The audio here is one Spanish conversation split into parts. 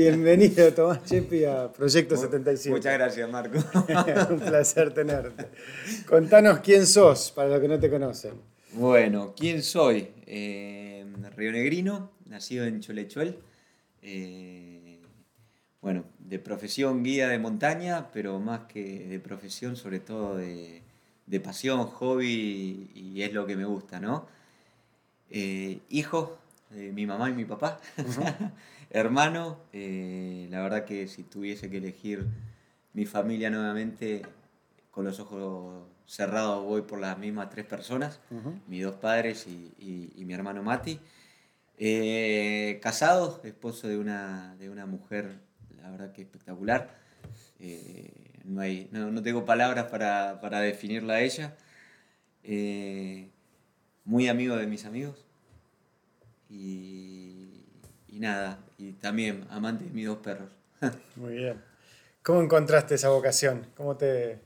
Bienvenido, Tomás Chepi, a Proyecto 77. Muchas gracias, Marco. Un placer tenerte. Contanos quién sos, para los que no te conocen. Bueno, ¿quién soy? Eh, Río Negrino, nacido en Cholechuel. Eh, bueno, de profesión guía de montaña, pero más que de profesión, sobre todo de, pasión, hobby, y es lo que me gusta, ¿no? Eh, hijo de mi mamá y mi papá. hermano. Eh, la verdad que si tuviese que elegir mi familia nuevamente, con los ojos cerrados voy por las mismas tres personas, mis dos padres y, mi hermano Mati. Eh, casado, esposo de una, de una mujer, la verdad que espectacular. Eh, no, hay, no, tengo palabras para, para, definirla a ella. muy amigo de mis amigos. Y y nada, y también amante de mis dos perros. Muy bien. ¿Cómo encontraste esa vocación? ¿Cómo te,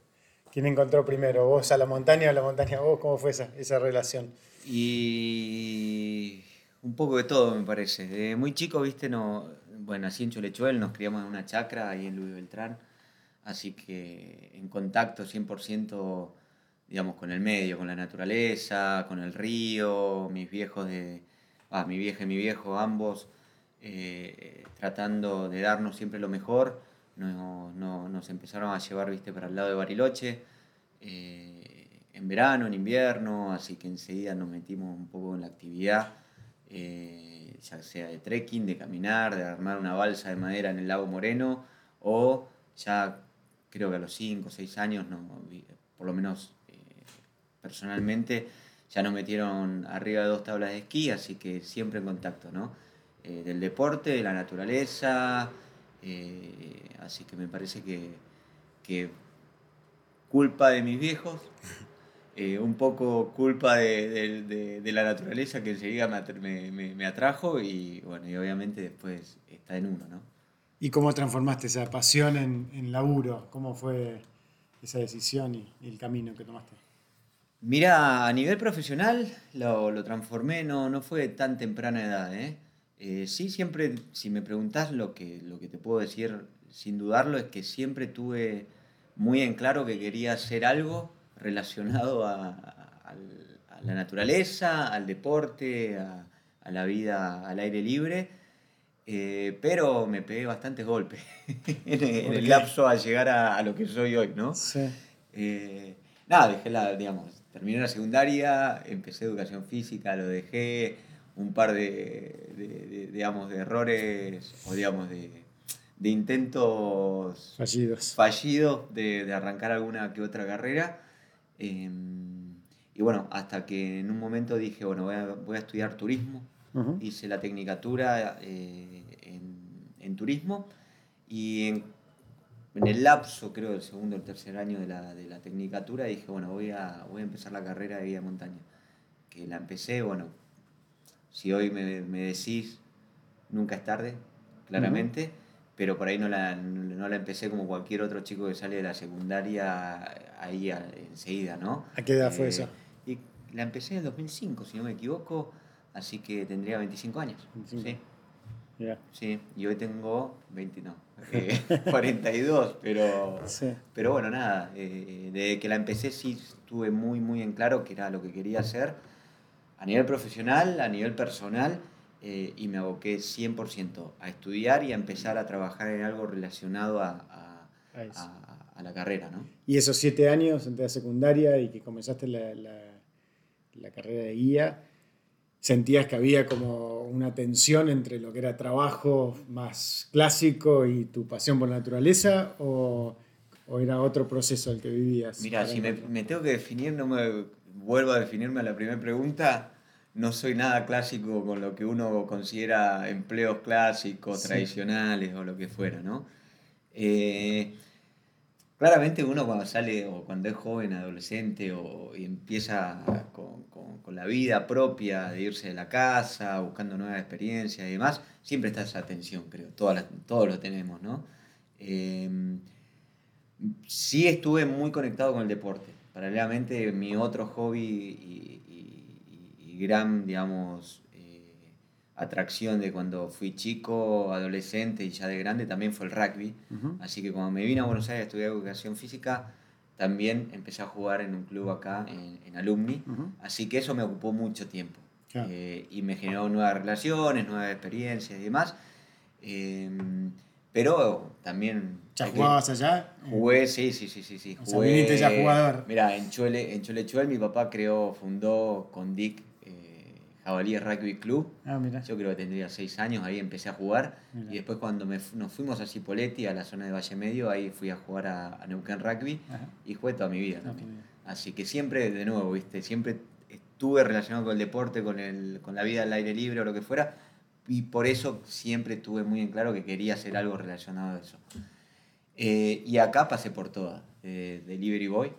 ¿Quién encontró primero? ¿Vos a la montaña o la montaña a vos? ¿Cómo fue esa, esa relación? Y un poco de todo, me parece. Muy chico, viste, no, bueno, así en Cholechuel, nos criamos en una chacra ahí en Luis Beltrán, así que en contacto 100%, digamos, con el medio, con la naturaleza, con el río, mis viejos de, ah, mi vieja y mi viejo, ambos eh, tratando de darnos siempre lo mejor. No, nos empezaron a llevar viste, para el lado de Bariloche, eh, en verano, en invierno, así que enseguida nos metimos un poco en la actividad, eh, ya sea de trekking, de caminar, de armar una balsa de madera en el lago Moreno, o ya creo que a los 5 o 6 años, no, por lo menos personalmente, ya nos metieron arriba de dos tablas de esquí, así que siempre en contacto, ¿no? Eh, del deporte, de la naturaleza, eh, así que me parece que, culpa de mis viejos, eh, un poco culpa de, la naturaleza que enseguida me, me, atrajo y bueno, y obviamente después está en uno, ¿no? ¿Y cómo transformaste esa pasión en, laburo? ¿Cómo fue esa decisión y, el camino que tomaste? Mira, a nivel profesional lo, lo transformé, no, no fue tan temprana edad, ¿eh? Eh, sí, siempre, si me preguntas lo que, lo que te puedo decir sin dudarlo, es que siempre tuve muy en claro que quería hacer algo relacionado a, la naturaleza, al deporte, a, la vida al aire libre, eh, pero me pegué bastantes golpes en, el lapso a llegar a, lo que soy hoy, ¿no? Sí. Eh, nada, dejé la, digamos, terminé la secundaria, empecé educación física, lo dejé un par de, digamos, de errores o digamos de, intentos fallidos, fallidos de, arrancar alguna que otra carrera. Em, y bueno, hasta que en un momento dije, bueno, voy a, estudiar turismo. Hice la tecnicatura eh, en, turismo y en, el lapso, creo, del segundo o tercer año de la, de la tecnicatura, dije, bueno, voy a, voy a empezar la carrera de guía montaña. Que la empecé, bueno, si hoy me, decís, nunca es tarde, claramente, pero por ahí no la, no la empecé como cualquier otro chico que sale de la secundaria ahí enseguida, ¿no? ¿A qué edad fue eh, eso? Y la empecé en el 2005, si no me equivoco, así que tendría 25 años. Sí. Sí, y hoy tengo 20, no, 42, eh, pero, pero bueno, nada, eh, desde que la empecé sí estuve muy, muy en claro que era lo que quería hacer a nivel profesional, a nivel personal, eh, y me aboqué 100% a estudiar y a empezar a trabajar en algo relacionado a, a, la carrera. ¿no? Y esos siete años entre la secundaria y que comenzaste la, la, carrera de guía, ¿sentías que había como una tensión entre lo que era trabajo más clásico y tu pasión por la naturaleza? ¿O, o era otro proceso el que vivías? Mira, si me, me, tengo que definir, no me vuelvo a definirme a la primera pregunta, no soy nada clásico con lo que uno considera empleos clásicos, tradicionales o lo que fuera, ¿no? Eh, claramente uno cuando sale o cuando es joven, adolescente o y empieza con, la vida propia de irse de la casa, buscando nuevas experiencias y demás, siempre está esa tensión, creo, todas todos lo tenemos, ¿no? Eh, sí estuve muy conectado con el deporte. Paralelamente, mi otro hobby y, gran, digamos, eh, atracción de cuando fui chico, adolescente y ya de grande también fue el rugby. Así que cuando me vine a Buenos Aires a estudiar educación física, también empecé a jugar en un club acá, en, Alumni. Así que eso me ocupó mucho tiempo. Eh, y me generó nuevas relaciones, nuevas experiencias y demás. Em, pero también... ¿Ya jugabas allá? Jugué, sí, sí, sí, sí. sí. Jugué, ya jugador. Mira, en Chole, en Chole Chuel mi papá creó, fundó con Dick Jabalí Rugby Club. Ah, Yo creo que tendría seis años, ahí empecé a jugar. Y después cuando me, nos fuimos a Cipoletti, a la zona de Valle Medio, ahí fui a jugar a, Neuquén Rugby y jugué toda mi vida. Así que siempre, de nuevo, ¿viste? siempre estuve relacionado con el deporte, con, el, con la vida al aire libre o lo que fuera. Y por eso siempre tuve muy en claro que quería hacer algo relacionado a eso. Eh, y acá pasé por todas. Delivery Boy.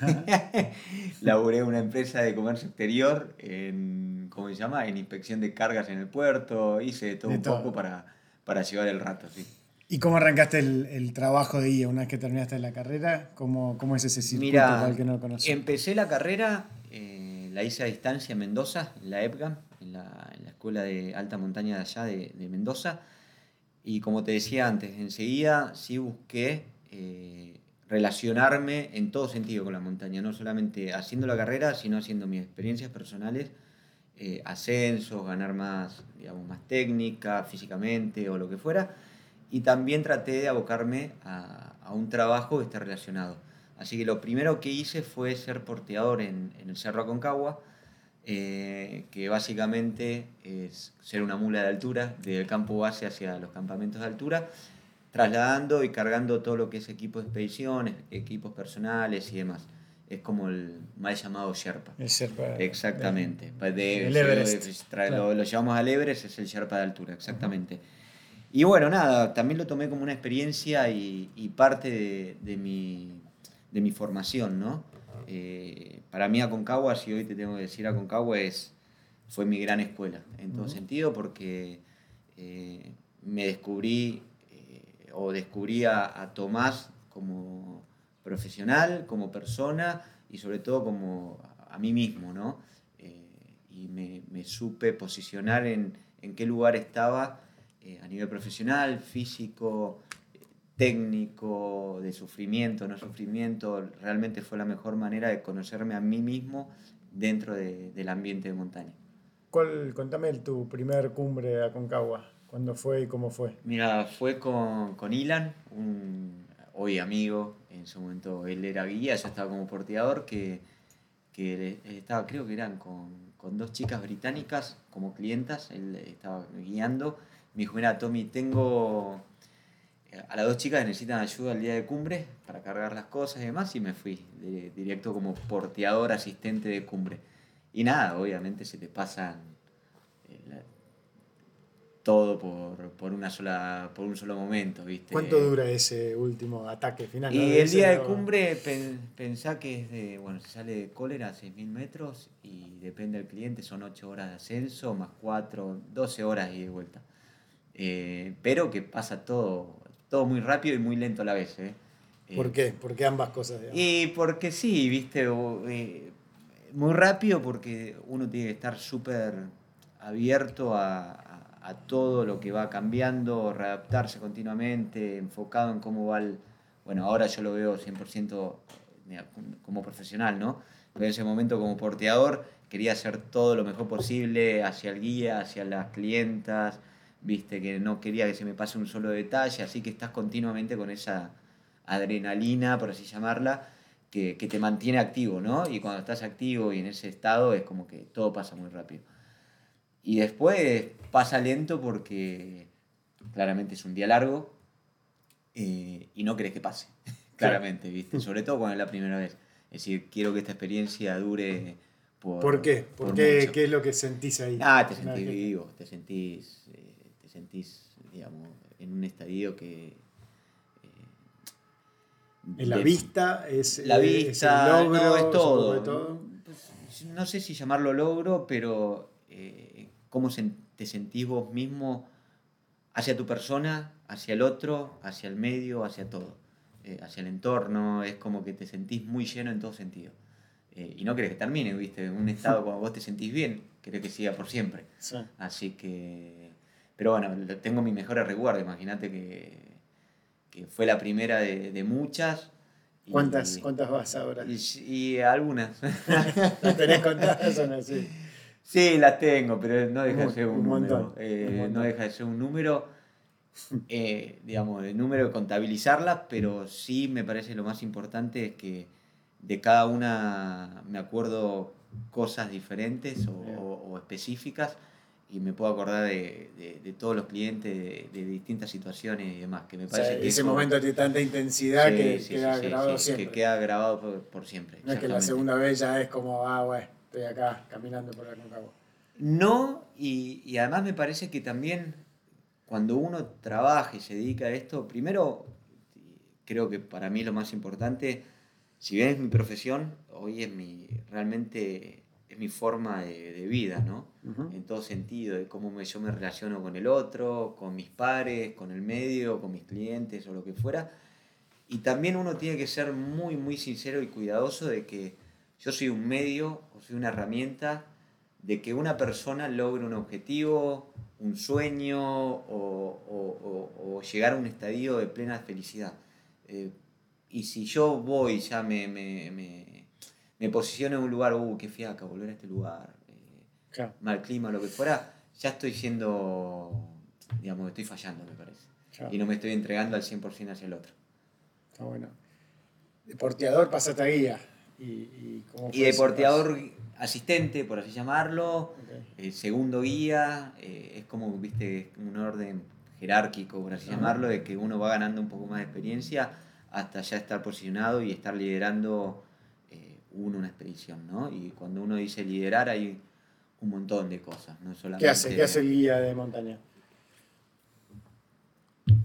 Laburé en una empresa de comercio exterior en, ¿cómo se llama? En inspección de cargas en el puerto. Hice todo un poco para, para llevar el rato, sí. ¿Y cómo arrancaste el, el, trabajo de guía una vez que terminaste la carrera? ¿Cómo, cómo es ese circuito Mira, que no? Empecé la carrera, eh, la hice a distancia en Mendoza, en la EPGAM, en la, en la escuela de alta montaña de allá de, de, Mendoza. Y como te decía antes, enseguida sí busqué eh, relacionarme en todo sentido con la montaña, no solamente haciendo la carrera, sino haciendo mis experiencias personales, eh, ascensos, ganar más, digamos, más técnica, físicamente o lo que fuera. Y también traté de abocarme a, un trabajo que esté relacionado. Así que lo primero que hice fue ser porteador en, en el Cerro Aconcagua, eh, que básicamente es ser una mula de altura, del campo base hacia los campamentos de altura, trasladando y cargando todo lo que es equipo de expediciones, equipos personales y demás. Es como el mal llamado Sherpa. El Sherpa. Exactamente. el Everest. Lo, llevamos al Everest, es el Sherpa de altura, exactamente. Y bueno, nada, también lo tomé como una experiencia y, parte de, mi, de, mi, formación, ¿no? Eh, para mí Aconcagua, si hoy te tengo que decir Aconcagua, es, fue mi gran escuela, en todo sentido, porque eh, me descubrí o descubrí a, Tomás como profesional, como persona y sobre todo como a, mí mismo, ¿no? Eh, y me, supe posicionar en, en, qué lugar estaba eh, a nivel profesional, físico, técnico, de sufrimiento, no sufrimiento. Realmente fue la mejor manera de conocerme a mí mismo dentro del ambiente de montaña. ¿Cuál, contame tu primer cumbre a Concagua. ¿Cuándo fue y cómo fue? Mira, fue con, con Ilan, un hoy amigo, en su momento él era guía, yo estaba como porteador, que, que estaba, creo que eran con, con, dos chicas británicas como clientas, él estaba guiando. Me dijo, mira, Tommy, tengo... A las dos chicas necesitan ayuda el día de cumbre para cargar las cosas y demás, y me fui directo como porteador asistente de cumbre. Y nada, obviamente se te pasan todo por, por, una sola, por un solo momento, ¿viste? ¿Cuánto dura ese último ataque final? Y el día de cumbre pensá que es de, bueno, se sale de cólera a 6.000 metros y depende del cliente, son 8 horas de ascenso más 4, 12 horas y de vuelta. Eh, pero que pasa todo, todo muy rápido y muy lento a la vez. ¿eh? ¿Por qué? ¿Por qué ambas cosas? Y porque sí, viste, eh, muy rápido porque uno tiene que estar súper abierto a, a todo lo que va cambiando, readaptarse continuamente, enfocado en cómo va el... Bueno, ahora yo lo veo 100% como profesional, ¿no? Pero en ese momento como porteador quería hacer todo lo mejor posible hacia el guía, hacia las clientas, viste, que no quería que se me pase un solo detalle, así que estás continuamente con esa adrenalina, por así llamarla, que, que te mantiene activo, ¿no? Y cuando estás activo y en ese estado es como que todo pasa muy rápido. Y después pasa lento porque claramente es un día largo eh, y no crees que pase, claramente, ¿viste? Sobre todo cuando es la primera vez. Es decir, quiero que esta experiencia dure por... ¿Por qué? ¿Por, qué? ¿Qué es lo que sentís ahí? Ah, te sentís vivo, te sentís, eh, te sentís, digamos, en un estadio que... Eh, en la vista es, la vista, el logro, es todo. No sé si llamarlo logro, pero cómo te sentís vos mismo hacia tu persona, hacia el otro, hacia el medio, hacia todo, eh, hacia el entorno, es como que te sentís muy lleno en todo sentido. Eh, y no querés que termine, ¿viste? En un estado cuando vos te sentís bien, querés que siga por siempre. Así que. Pero bueno, tengo mi mejor recuerdo. Imagínate que, que, fue la primera de, de muchas. ¿Cuántas, ¿Cuántas vas ahora? Y, algunas. ¿Las tenés contadas o no? Sí. Sí, las tengo, pero no deja de ser un, número. Eh, no deja de ser un número, eh, digamos, el número de contabilizarlas, pero sí me parece lo más importante es que de cada una me acuerdo cosas diferentes o, específicas y me puedo acordar de, de, todos los clientes, de, distintas situaciones y demás. Que me parece que ese momento tiene tanta intensidad que queda grabado siempre. Que queda grabado por, siempre. No es que la segunda vez ya es como, ah, bueno, estoy acá caminando por Aconcagua. No, y, y además me parece que también cuando uno trabaja y se dedica a esto, primero, creo que para mí lo más importante si bien es mi profesión, hoy es mi, realmente es mi forma de, vida, ¿no? En todo sentido, de cómo me, yo me relaciono con el otro, con mis pares, con el medio, con mis clientes o lo que fuera. Y también uno tiene que ser muy, muy sincero y cuidadoso de que yo soy un medio o soy una herramienta de que una persona logre un objetivo, un sueño o, llegar a un estadio de plena felicidad. Eh, y si yo voy, ya me, me, me, me posiciono en un lugar, uh, qué fiaca, volver a este lugar, eh, mal clima, lo que fuera, ya estoy siendo, digamos, estoy fallando, me parece. Y no me estoy entregando al 100% hacia el otro. Está bueno. Deporteador pasaste a guía. ¿Y, y, y deporteador asistente, por así llamarlo, eh, segundo guía, eh, es como, viste, un orden jerárquico, por así llamarlo, de que uno va ganando un poco más de experiencia hasta ya estar posicionado y estar liderando eh, uno una expedición, ¿no? Y cuando uno dice liderar hay un montón de cosas, no solamente... ¿Qué hace? ¿Qué hace el guía de montaña?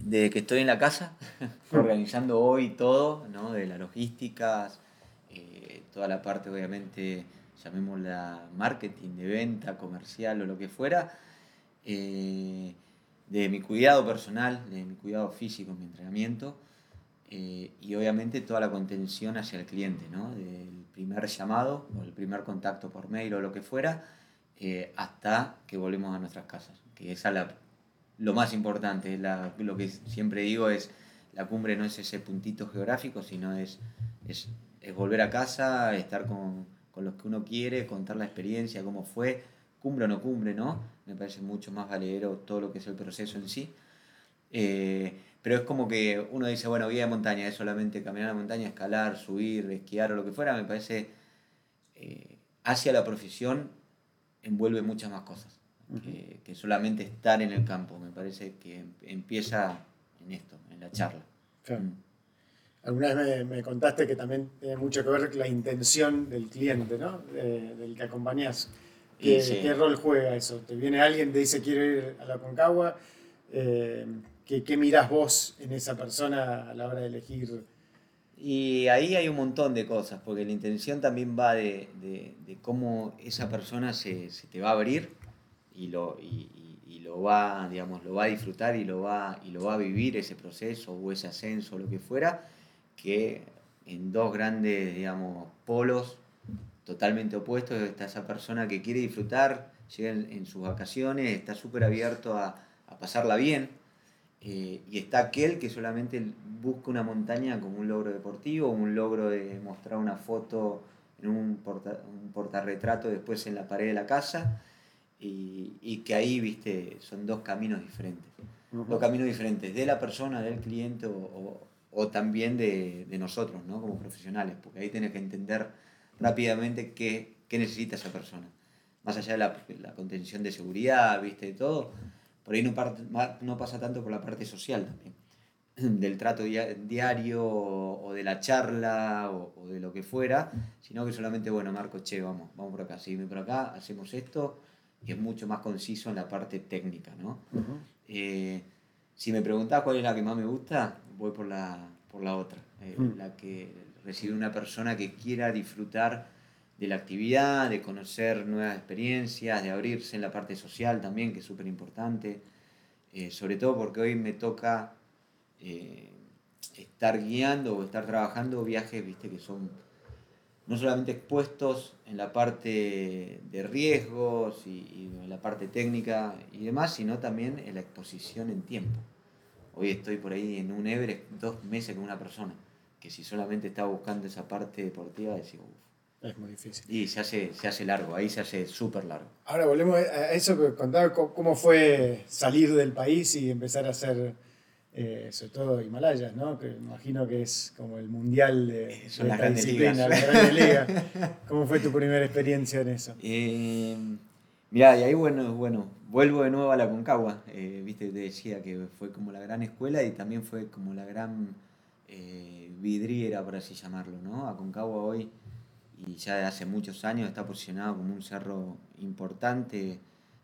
Desde que estoy en la casa, organizando hoy todo, ¿no? De las logísticas, toda la parte obviamente, llamémosla marketing, de venta, comercial o lo que fuera, eh, de mi cuidado personal, de mi cuidado físico, mi entrenamiento, eh, y obviamente toda la contención hacia el cliente, ¿no? del primer llamado o el primer contacto por mail o lo que fuera, eh, hasta que volvemos a nuestras casas. Que esa la, lo más importante, la, lo que siempre digo es, la cumbre no es ese puntito geográfico, sino es, es, es volver a casa, estar con, con, los que uno quiere, contar la experiencia, cómo fue, cumbre o no cumbre, ¿no? Me parece mucho más valedero todo lo que es el proceso en sí. Eh, pero es como que uno dice, bueno, vida de montaña es solamente caminar a la montaña, escalar, subir, esquiar o lo que fuera, me parece, eh, hacia la profesión envuelve muchas más cosas que, solamente estar en el campo. Me parece que em, empieza en esto, en la charla. Mm. Alguna vez me, contaste que también tiene mucho que ver la intención del cliente, ¿no? del que acompañas. ¿Qué, ¿Qué, rol juega eso? ¿Te viene alguien, te dice quiero ir a la Concagua? Eh, ¿Qué, ¿Qué mirás vos en esa persona a la hora de elegir? Y ahí hay un montón de cosas, porque la intención también va de, de, cómo esa persona se, se, te va a abrir y lo, y, y, lo, va, digamos, lo va a disfrutar y lo va, y lo va a vivir ese proceso o ese ascenso o lo que fuera, que en dos grandes, digamos, polos totalmente opuestos está esa persona que quiere disfrutar, llega en, en sus vacaciones, está súper abierto a, a pasarla bien, eh, y está aquel que solamente busca una montaña como un logro deportivo, un logro de mostrar una foto en un, porta, un portarretrato después en la pared de la casa, y, y, que ahí, viste, son dos caminos diferentes. Dos caminos diferentes de la persona, del cliente o, o, también de, de, nosotros, ¿no? Como profesionales, porque ahí tienes que entender rápidamente qué, qué necesita esa persona. Más allá de la, la contención de seguridad, viste, de todo por ahí no, no pasa tanto por la parte social también, del trato diario o de la charla o, de lo que fuera, sino que solamente, bueno, Marco, che, vamos, vamos por acá, seguime por acá, hacemos esto, y es mucho más conciso en la parte técnica, ¿no? Eh, si me preguntás cuál es la que más me gusta, voy por la, por la otra, eh, mm. la que recibe una persona que quiera disfrutar de la actividad, de conocer nuevas experiencias, de abrirse en la parte social también, que es súper importante, eh, sobre todo porque hoy me toca eh, estar guiando o estar trabajando viajes, viste, que son no solamente expuestos en la parte de riesgos y, en la parte técnica y demás, sino también en la exposición en tiempo. Hoy estoy por ahí en un Everest dos meses con una persona, que si solamente estaba buscando esa parte deportiva, decía, uff. Es muy difícil. Y se hace, se hace largo, ahí se hace súper largo. Ahora volvemos a eso que contaba, cómo fue salir del país y empezar a hacer eh, sobre todo Himalayas, ¿no? Que imagino que es como el mundial de, esta disciplina, la ¿Cómo fue tu primera experiencia en eso? Eh, mirá, y ahí bueno, bueno, vuelvo de nuevo a la Concagua. Eh, viste, te decía que fue como la gran escuela y también fue como la gran eh, vidriera, por así llamarlo, ¿no? Aconcagua hoy, y ya de hace muchos años, está posicionado como un cerro importante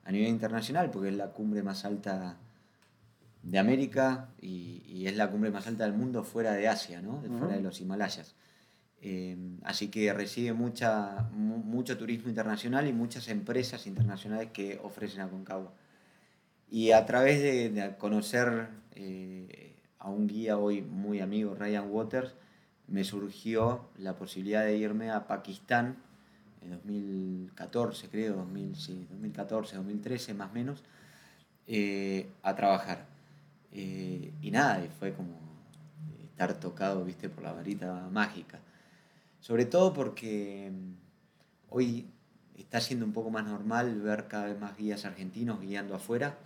a nivel internacional, porque es la cumbre más alta de América y, es la cumbre más alta del mundo fuera de Asia, ¿no? fuera de los Himalayas. Eh, así que recibe mucha, mucho turismo internacional y muchas empresas internacionales que ofrecen a Concagua. Y a través de, conocer eh, a un guía hoy muy amigo, Ryan Waters, me surgió la posibilidad de irme a Pakistán en 2014, creo, 2014, 2013 más o menos, eh, a trabajar. Eh, y nada, y fue como estar tocado, viste, por la varita mágica. Sobre todo porque mm, hoy está siendo un poco más normal ver cada vez más guías argentinos guiando afuera.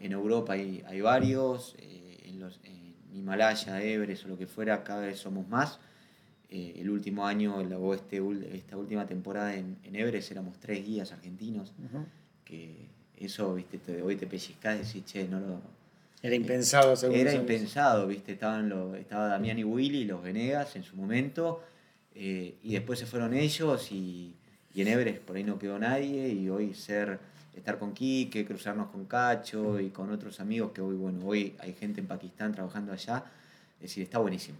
En Europa hay, hay varios, eh, en, los, en Himalaya, Everest o lo que fuera, cada vez somos más. Eh, el último año, o este, esta última temporada en, en, Everest éramos tres guías argentinos, que eso, viste, hoy te pellizcás y decís, che, no lo, era impensado, según Era impensado, ¿viste? Estaban los, estaba Damián y Willy, los Venegas en su momento, eh, y después se fueron ellos y, y, en Everest por ahí no quedó nadie, y hoy ser, estar con Quique, cruzarnos con Cacho y con otros amigos que hoy, bueno, hoy hay gente en Pakistán trabajando allá, es decir, está buenísimo.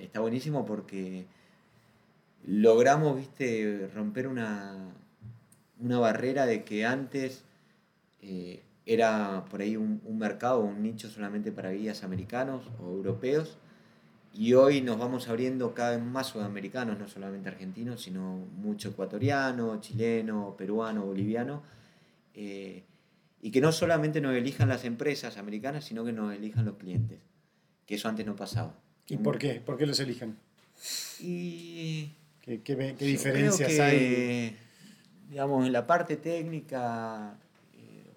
Está buenísimo porque logramos, ¿viste? Romper una, una barrera de que antes... Eh, era por ahí un, mercado, un nicho solamente para guías americanos o europeos. Y hoy nos vamos abriendo cada vez más sudamericanos, no solamente argentinos, sino mucho ecuatoriano, chileno, peruano, boliviano. Eh, y que no solamente nos elijan las empresas americanas, sino que nos elijan los clientes. Que eso antes no pasaba. ¿Y por qué? ¿Por qué los eligen? Y... ¿Qué, qué, qué diferencias hay? Digamos, en la parte técnica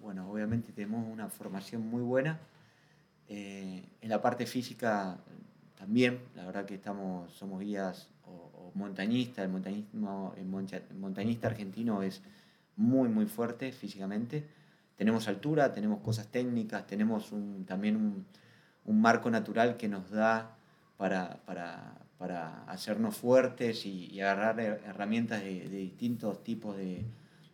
bueno, obviamente tenemos una formación muy buena. Eh, en la parte física también, la verdad que estamos, somos guías o, montañistas, el montañismo, el montañista argentino es muy, muy fuerte físicamente. Tenemos altura, tenemos cosas técnicas, tenemos también un, marco natural que nos da para, hacernos fuertes y, agarrar herramientas de distintos tipos de,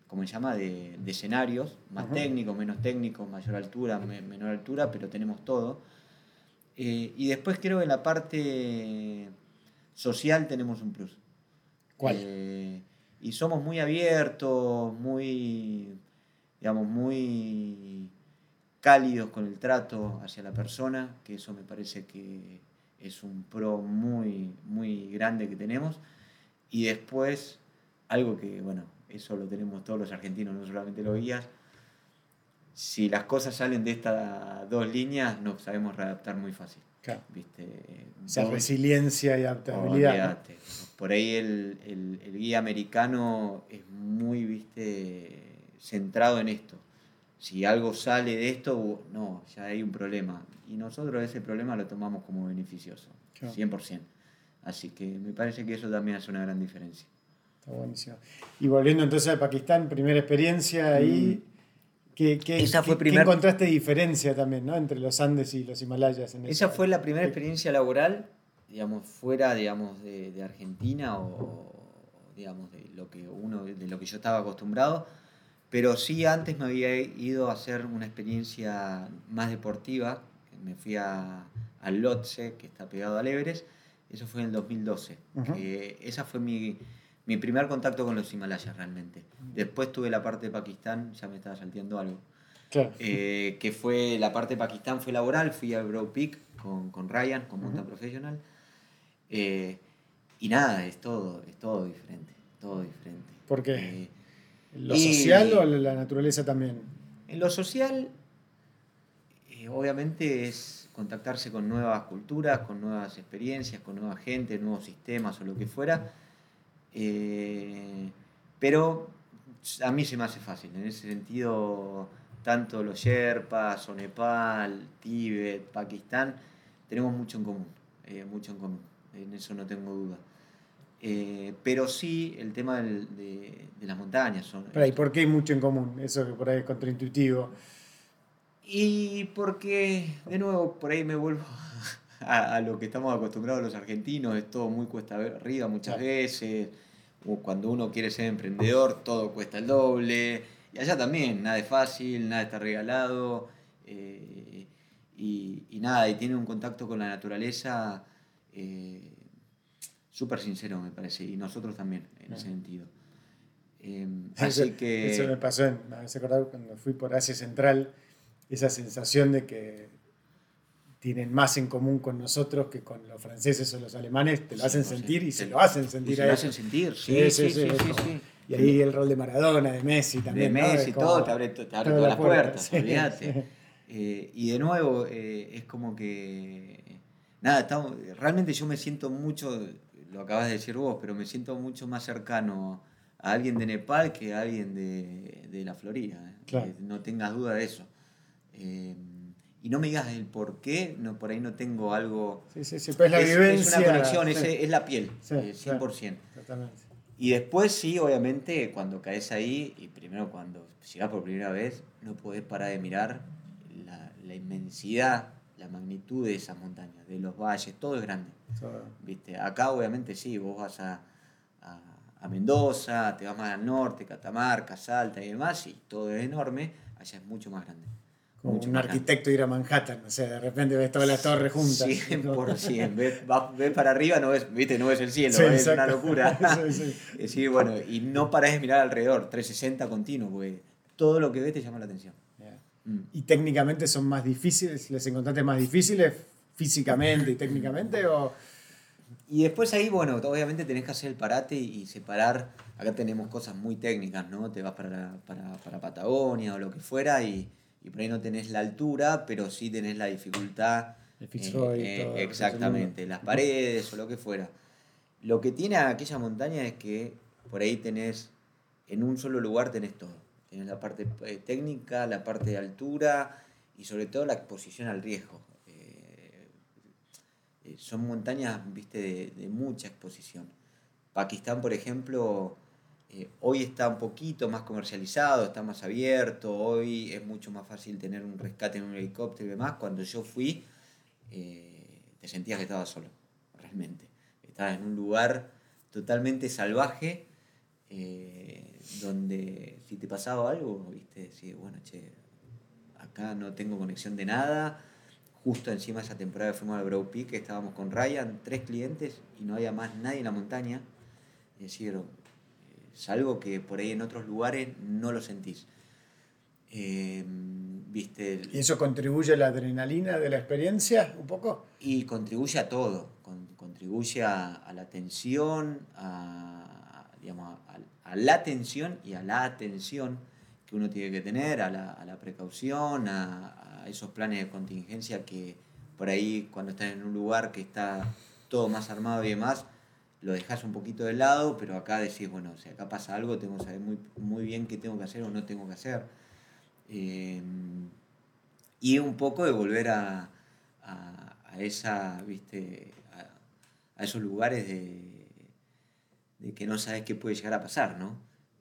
como se llama, de, escenarios, más técnicos, menos técnicos, mayor altura, menor altura, pero tenemos todo. Eh, y después creo que en la parte social tenemos un plus. ¿Cuál? Eh, y somos muy abiertos, muy, digamos, muy cálidos con el trato hacia la persona, que eso me parece que es un pro muy, muy grande que tenemos. Y después, algo que, bueno, eso lo tenemos todos los argentinos, no solamente los guías. Si las cosas salen de estas dos líneas, nos sabemos readaptar muy fácil. Claro. resiliencia y adaptabilidad. Por ahí el, guía americano es muy ¿viste? centrado en esto. Si algo sale de esto, no, ya hay un problema. Y nosotros ese problema lo tomamos como beneficioso, 100%. Así que me parece que eso también hace una gran diferencia buenísimo. Y volviendo entonces a Pakistán, primera experiencia ahí. Mm. ¿Qué, qué, Esa fue encontraste diferencia también ¿no? entre los Andes y los Himalayas? En esa, fue la primera experiencia laboral, digamos, fuera digamos, de, de, Argentina o digamos, de lo que uno, de lo que yo estaba acostumbrado. Pero sí antes me había ido a hacer una experiencia más deportiva. Me fui a, al Lotse, que está pegado al Everest. Eso fue en el 2012. esa fue mi, mi primer contacto con los Himalayas realmente. Después tuve la parte de Pakistán, ya me estaba salteando algo. Eh, que fue la parte de Pakistán fue laboral, fui al Bro Peak con, con Ryan, con Monta Professional. Eh, y nada, es todo, es todo diferente, todo diferente. ¿Por qué? Eh, ¿Lo social o la naturaleza también? En lo social, obviamente es contactarse con nuevas culturas, con nuevas experiencias, con nueva gente, nuevos sistemas o lo que fuera. Eh, pero a mí se me hace fácil. En ese sentido, tanto los Sherpas o Nepal, Tíbet, Pakistán, tenemos mucho en común. mucho en común. En eso no tengo duda. Eh, pero sí el tema de, las montañas. Son, ¿Y por qué hay mucho en común? Eso que por ahí es contraintuitivo. Y porque, de nuevo, por ahí me vuelvo a, lo que estamos acostumbrados los argentinos, es todo muy cuesta arriba muchas veces. Cuando uno quiere ser emprendedor, todo cuesta el doble. Y allá también, nada es fácil, nada está regalado. Eh, y, nada, y tiene un contacto con la naturaleza. Eh, súper sincero, me parece, y nosotros también, en ese sentido. Em, así que... Eso me pasó, me hace acordar cuando fui por Asia Central, esa sensación de que tienen más en común con nosotros que con los franceses o los alemanes, te lo hacen sentir y se lo hacen sentir se lo hacen sentir, sí, sí, sí. Y ahí el rol de Maradona, de Messi también. De Messi, todo, te abre, te abre todas las puertas, olvídate. Eh, y de nuevo, eh, es como que. Nada, estamos, realmente yo me siento mucho lo acabas de decir vos, pero me siento mucho más cercano a alguien de Nepal que a alguien de, la Florida. ¿eh? no tengas duda de eso. Y no me digas el por qué, no, por ahí no tengo algo... Sí, sí, sí, pues la es, vivencia, es una conexión, es, la piel, 100%. Eh, y después sí, obviamente, cuando caes ahí, y primero cuando llegas por primera vez, no podés parar de mirar la, la inmensidad la magnitud de esas montañas, de los valles, todo es grande. ¿Viste? Acá obviamente sí, vos vas a, a, Mendoza, te vas más al norte, Catamarca, Salta y demás, y todo es enorme, allá es mucho más grande. Como un arquitecto ir a Manhattan, o sea, de repente ves todas las torres juntas. 100%, ves, ves para arriba, no ves, ¿viste? no ves el cielo, es una locura. sí, bueno, y no parás de mirar alrededor, 360 continuo, porque todo lo que ves te llama la atención. Mm. ¿Y técnicamente son más difíciles? ¿Les encontraste más difíciles físicamente y técnicamente? O... Y después ahí, bueno, obviamente tenés que hacer el parate y separar. Acá tenemos cosas muy técnicas, ¿no? Te vas para, para, para Patagonia o lo que fuera y, y, por ahí no tenés la altura, pero sí tenés la dificultad. El Fitzroy, eh, todo, exactamente, las paredes o lo que fuera. Lo que tiene aquella montaña es que por ahí tenés, en un solo lugar tenés todo Tienes la parte eh, técnica, la parte de altura y sobre todo la exposición al riesgo. Eh, eh, son montañas, viste, de, mucha exposición. Pakistán, por ejemplo, hoy está un poquito más comercializado, está más abierto, hoy es mucho más fácil tener un rescate en un helicóptero y demás. Cuando yo fui, te sentías que estabas solo, realmente. Estabas en un lugar totalmente salvaje eh, donde si te pasaba algo, viste, decís, bueno, che, acá no tengo conexión de nada. Justo encima de esa temporada fuimos al Brow Peak, estábamos con Ryan, tres clientes y no había más nadie en la montaña. Decir, eh, es algo que por ahí en otros lugares no lo sentís. Eh, ¿viste? ¿Y eso contribuye a la adrenalina de la experiencia un poco? Y contribuye a todo, contribuye a, a la tensión, a, digamos, a, la atención y a la atención que uno tiene que tener, a la, a la precaución, a, esos planes de contingencia que por ahí cuando estás en un lugar que está todo más armado y demás, lo dejas un poquito de lado, pero acá decís, bueno, si acá pasa algo, tengo que saber muy, muy bien qué tengo que hacer o no tengo que hacer. Eh, y un poco de volver a, esa, viste, a esos lugares de, que no sabes qué puede llegar a pasar, ¿no?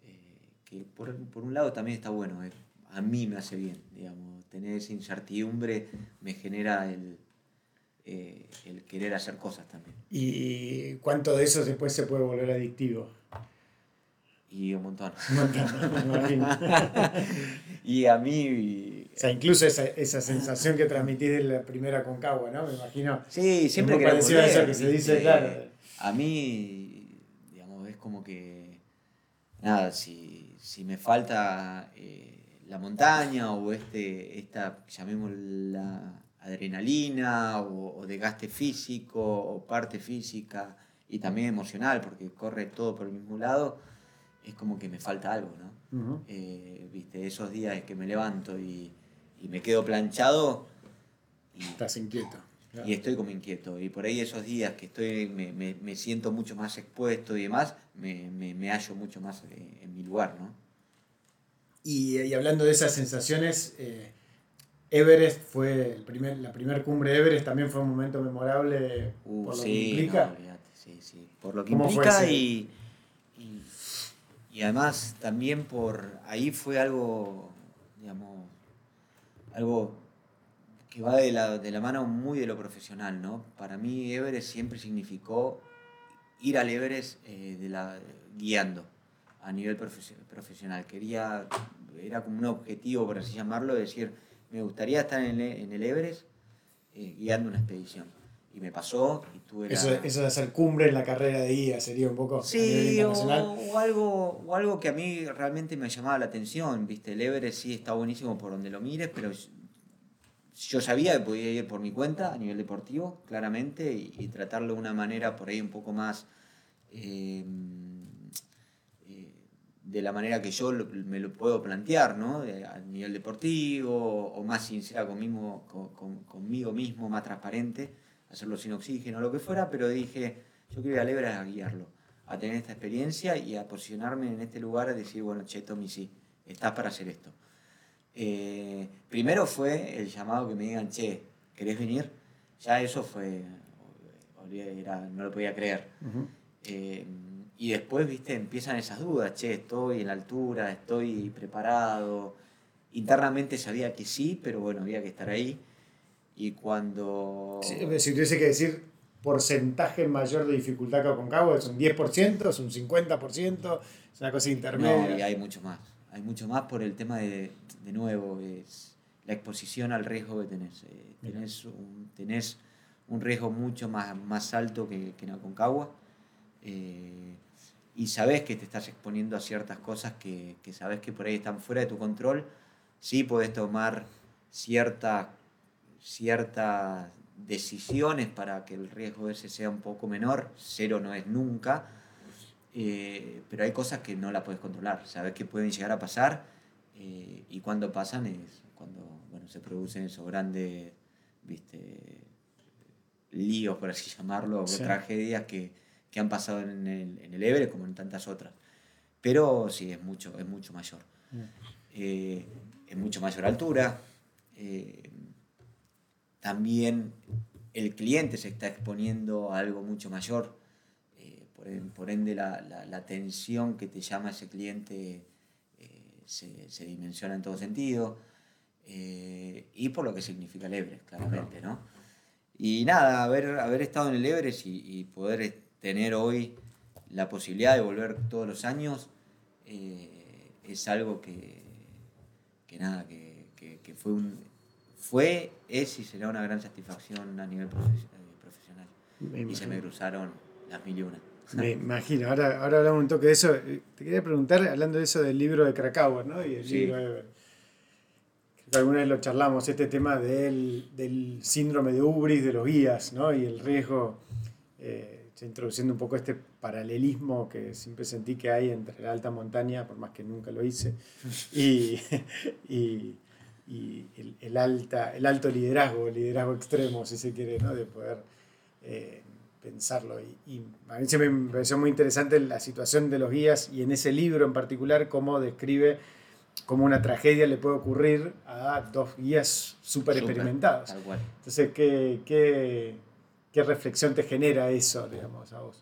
Eh, que por, un lado también está bueno, eh, a mí me hace bien, digamos, tener esa incertidumbre me genera el, eh, el querer hacer cosas también. ¿Y cuánto de eso después se puede volver adictivo? Y un montón. Un montón, y a mí... O sea, incluso esa, esa sensación que transmití de la primera Concagua, ¿no? Me imagino. Sí, siempre que... eso que se dice, claro. A mí como que, nada, si, me falta eh, la montaña o este, esta, llamémosla adrenalina o, o desgaste físico o parte física y también emocional, porque corre todo por el mismo lado, es como que me falta algo, ¿no? Eh, viste, esos días que me levanto y, y me quedo planchado. Y, Estás inquieto. Y estoy como inquieto. Y por ahí esos días que estoy, me, me, me siento mucho más expuesto y demás, me, me hallo mucho más eh, en mi lugar, ¿no? Y, y hablando de esas sensaciones, eh, Everest fue el primer, la primera cumbre de Everest, también fue un momento memorable uh, por lo que implica. sí, sí, por lo que implica y, y, y, además también por ahí fue algo, digamos, algo que va de la, de la mano muy de lo profesional, ¿no? Para mí Everest siempre significó ir al Everest eh, de la, guiando a nivel profesional. Quería, era como un objetivo, por así llamarlo, decir, me gustaría estar en el, en el Everest eh, guiando una expedición. Y me pasó y tuve eso, eso de hacer cumbre en la carrera de guía sería un poco sí, o, algo, o algo que a mí realmente me llamaba la atención, ¿viste? El Everest sí está buenísimo por donde lo mires, pero yo sabía que podía ir por mi cuenta a nivel deportivo, claramente, y, tratarlo de una manera por ahí un poco más... Eh, de la manera que yo me lo puedo plantear, ¿no? a nivel deportivo o más sincera conmigo, conmigo mismo, más transparente, hacerlo sin oxígeno, lo que fuera, pero dije, yo quiero ir a Lebra a guiarlo, a tener esta experiencia y a posicionarme en este lugar, a decir, bueno, che, Tommy, sí, estás para hacer esto. Eh, primero fue el llamado que me digan, che, ¿querés venir? Ya eso fue, no lo podía creer. Y después, viste, empiezan esas dudas, che, estoy en la altura, estoy preparado. Internamente sabía que sí, pero bueno, había que estar ahí. Y cuando... si tuviese que decir porcentaje mayor de dificultad que Aconcagua, ¿es un 10%, es un 50%, es una cosa intermedia? No, y hay mucho más. Hay mucho más por el tema de, de nuevo, es la exposición al riesgo que tenés. Eh, tenés, un, tenés un riesgo mucho más, más alto que, que en Aconcagua. Eh, y sabes que te estás exponiendo a ciertas cosas que, que sabes que por ahí están fuera de tu control, sí puedes tomar ciertas ciertas decisiones para que el riesgo ese sea un poco menor, cero no es nunca, eh, pero hay cosas que no la puedes controlar, sabes que pueden llegar a pasar eh, y cuando pasan es cuando bueno, se producen esos grandes viste, líos, por así llamarlo, o tragedias que, que han pasado en el, en el Everest como en tantas otras. Pero sí, es mucho, es mucho mayor. Eh, es mucho mayor altura. Eh, también el cliente se está exponiendo a algo mucho mayor. Eh, por, ende, la, la, atención que te llama ese cliente se, se, dimensiona en todo sentido. y por lo que significa el Everest, claramente, ¿no? Y nada, haber, haber estado en el Everest y, y poder tener hoy la posibilidad de volver todos los años eh, es algo que, que nada, que, fue, un, fue, es y será una gran satisfacción a nivel profesional. Y se me cruzaron las mil y una. Me imagino, ahora, ahora hablamos un toque de eso. Te quería preguntar, hablando de eso del libro de Krakauer, ¿no? Y el libro de, alguna vez lo charlamos, este tema del, del síndrome de Ubris de los guías, ¿no? Y el riesgo eh, introduciendo un poco este paralelismo que siempre sentí que hay entre la alta montaña, por más que nunca lo hice, y, y, el, alta, el alto liderazgo, el liderazgo extremo, si se quiere, ¿no? de poder eh, pensarlo. Y, a mí siempre me pareció muy interesante la situación de los guías y en ese libro en particular cómo describe cómo una tragedia le puede ocurrir a dos guías súper experimentados. Entonces, ¿qué, qué ¿Qué reflexión te genera eso, digamos, a vos?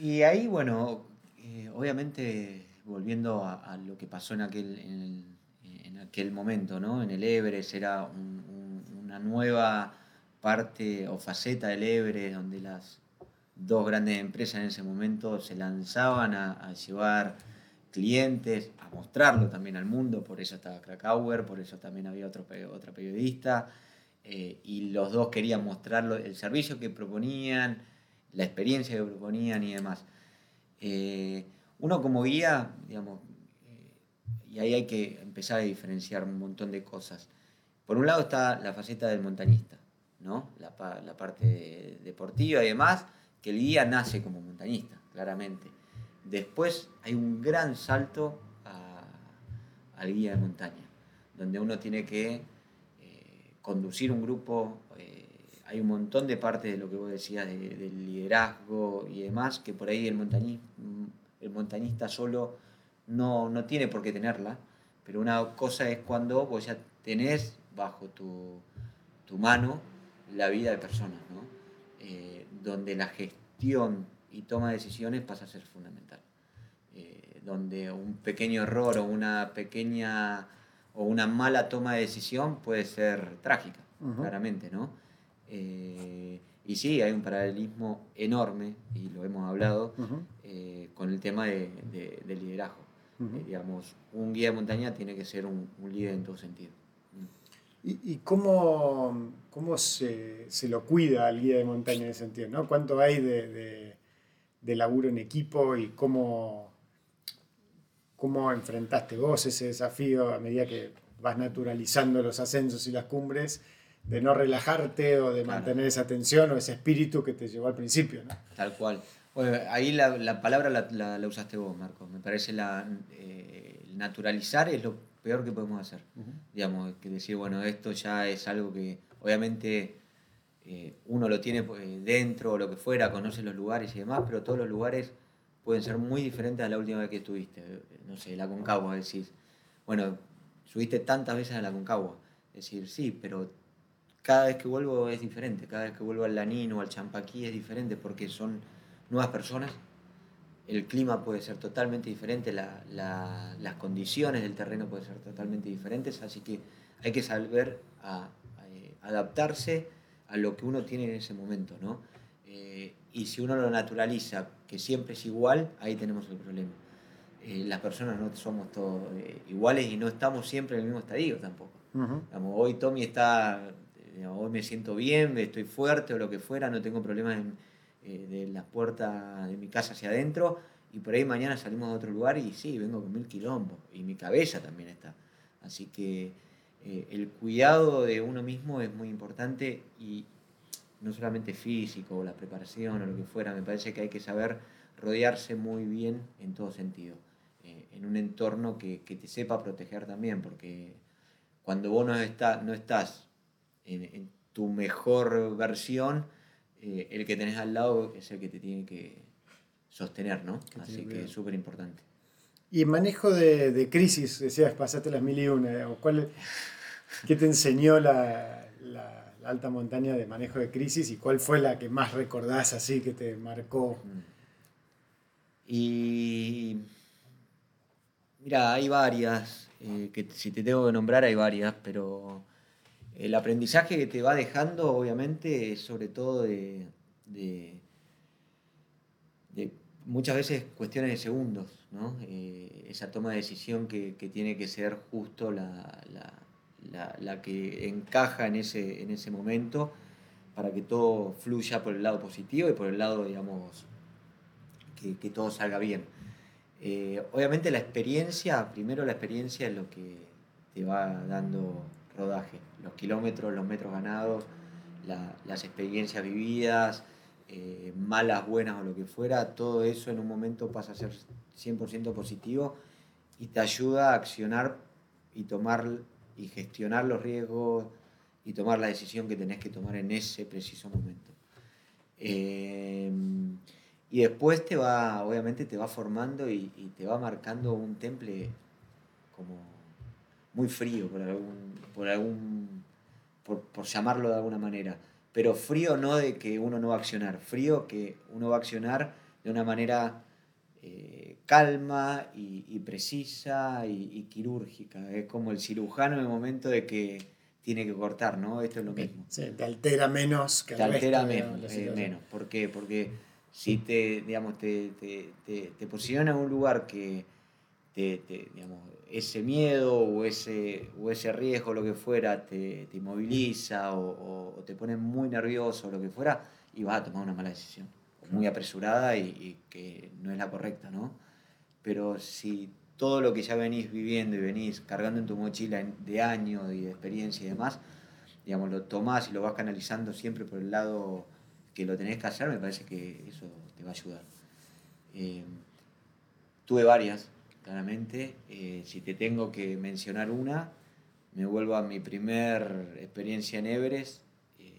Y ahí, bueno, eh, obviamente, volviendo a, lo que pasó en aquel, en, aquel momento, ¿no? En el Everest era una nueva parte o faceta del Everest donde las dos grandes empresas en ese momento se lanzaban a, llevar clientes, a mostrarlo también al mundo, por eso estaba Krakauer, por eso también había otro, otra periodista, eh, y los dos querían mostrar el servicio que proponían, la experiencia que proponían y demás. Eh, uno como guía, digamos, eh, y ahí hay que empezar a diferenciar un montón de cosas. Por un lado está la faceta del montañista, ¿no? la, la parte deportiva y demás, que el guía nace como montañista, claramente. Después hay un gran salto al guía de montaña, donde uno tiene que conducir un grupo, eh, hay un montón de partes de lo que vos decías, del liderazgo y demás, que por ahí el, montañista, el montañista solo no, no tiene por qué tenerla, pero una cosa es cuando vos ya tenés bajo tu, tu mano la vida de personas, ¿no? Eh, donde la gestión y toma de decisiones pasa a ser fundamental. Eh, donde un pequeño error o una pequeña o una mala toma de decisión puede ser trágica, claramente, ¿no? Eh, y sí, hay un paralelismo enorme, y lo hemos hablado, con el tema de, liderazgo. digamos, un guía de montaña tiene que ser un, un líder en todo sentido. ¿Y, cómo, cómo se, se, lo cuida al guía de montaña en ese sentido? ¿no? ¿Cuánto hay de, de, laburo en equipo y cómo, cómo enfrentaste vos ese desafío a medida que vas naturalizando los ascensos y las cumbres? de no relajarte o de mantener esa tensión o ese espíritu que te llevó al principio. ¿no? Tal cual. Bueno, ahí la, la palabra la, la, usaste vos, Marco. Me parece la eh, naturalizar es lo peor que podemos hacer. Digamos, que decir, bueno, esto ya es algo que obviamente eh, uno lo tiene eh, dentro o lo que fuera, conoce los lugares y demás, pero todos los lugares pueden ser muy diferentes a la última vez que estuviste. No sé, la Concagua, decís, bueno, subiste tantas veces a la Concagua. Decir, sí, pero cada vez que vuelvo es diferente, cada vez que vuelvo al Lanín o al Champaquí es diferente porque son nuevas personas, el clima puede ser totalmente diferente, las condiciones del terreno pueden ser totalmente diferentes, así que hay que saber eh, adaptarse a lo que uno tiene en ese momento, ¿no? Eh, y si uno lo naturaliza, que siempre es igual, ahí tenemos el problema. Eh, las personas no somos todos iguales y no estamos siempre en el mismo estadio tampoco. hoy Tommy está, hoy me siento bien, estoy fuerte o lo que fuera, no tengo problemas en eh, de la puerta de mi casa hacia adentro y por ahí mañana salimos a otro lugar y sí, vengo con mil quilombos y mi cabeza también está. Así que eh, el cuidado de uno mismo es muy importante y no solamente físico o la preparación o lo que fuera, me parece que hay que saber rodearse muy bien en todo sentido, eh, en un entorno que, que, te sepa proteger también, porque cuando vos no, está, no estás en, en tu mejor versión, eh, el que tenés al lado es el que te tiene que sostener, ¿no? Así que es súper importante. Y manejo de, crisis, decías, pasaste las mil y una, ¿cuál, ¿qué te enseñó la, alta montaña de manejo de crisis y cuál fue la que más recordás así, que te marcó? Mm. Y mira, hay varias, eh, que si te tengo que nombrar hay varias, pero el aprendizaje que te va dejando, obviamente, es sobre todo de, muchas veces cuestiones de segundos, ¿no? Eh, esa toma de decisión que, tiene que ser justo la, que encaja en ese, en ese momento para que todo fluya por el lado positivo y por el lado, digamos, que, todo salga bien. Eh, obviamente la experiencia, primero la experiencia es lo que te va dando rodaje, los kilómetros, los metros ganados, las experiencias vividas, eh, malas, buenas o lo que fuera, todo eso en un momento pasa a ser 100% positivo y te ayuda a accionar y tomar y gestionar los riesgos y tomar la decisión que tenés que tomar en ese preciso momento. Eh, y después te va, obviamente te va formando y, y te va marcando un temple como muy frío por algún, por algún por, llamarlo de alguna manera. Pero frío no de que uno no va a accionar, frío que uno va a accionar de una manera eh, calma y, precisa y, quirúrgica. Es como el cirujano en el momento de que tiene que cortar, ¿no? Esto es lo mismo. Sí, te altera menos que Te altera menos, eh, menos. ¿Por qué? Porque si te, digamos, te, te, posiciona en un lugar que te, digamos, ese miedo o ese, o ese riesgo, lo que fuera, te, te inmoviliza o, te pone muy nervioso o lo que fuera, y vas a tomar una mala decisión, muy apresurada y, que no es la correcta, ¿no? Pero si todo lo que ya venís viviendo y venís cargando en tu mochila de años y de experiencia y demás, digamos, lo tomás y lo vas canalizando siempre por el lado que lo tenés que hacer, me parece que eso te va a ayudar. Eh, tuve varias, claramente. Eh, si te tengo que mencionar una, me vuelvo a mi primer experiencia en Everest. Eh,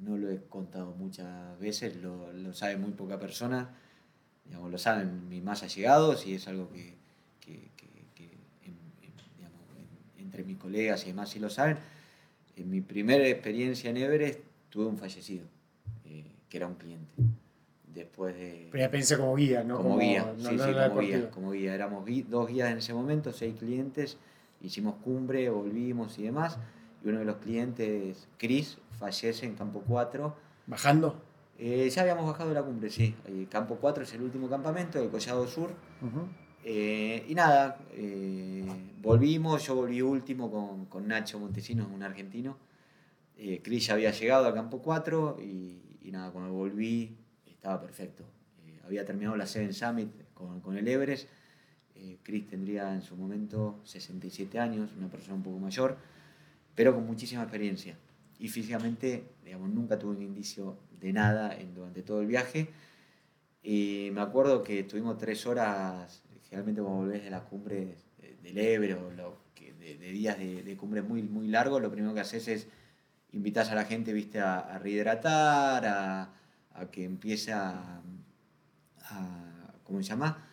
no lo he contado muchas veces, lo, lo sabe muy poca persona. Digamos, lo saben mis más allegados y es algo que, que, que, digamos, entre mis colegas y demás sí lo saben. En mi primera experiencia en Everest tuve un fallecido, que era un cliente. Después de... Pero ya pensé como guía, ¿no? Como, guía, sí, sí, como guía, como guía. Éramos dos guías en ese momento, seis clientes, hicimos cumbre, volvimos y demás. Y uno de los clientes, Chris, fallece en campo 4. ¿Bajando? Eh, ya habíamos bajado de la cumbre, sí. El campo 4 es el último campamento, el Collado Sur. Eh, y nada, eh, volvimos, yo volví último con, con Nacho Montesinos, un argentino. Eh, Chris ya había llegado al campo 4 y, y nada, cuando volví estaba perfecto. había terminado la Seven Summit con, con el Everest. Chris tendría en su momento 67 años, una persona un poco mayor, pero con muchísima experiencia. Y físicamente, digamos, nunca tuve un indicio de nada en, durante todo el viaje. Y me acuerdo que estuvimos tres horas generalmente cuando volvés de las cumbres del Ebre o lo, de, de, días de, de cumbres muy, muy largos, lo primero que haces es invitar a la gente ¿viste? A, a rehidratar, a, que empiece a, ¿cómo se llama?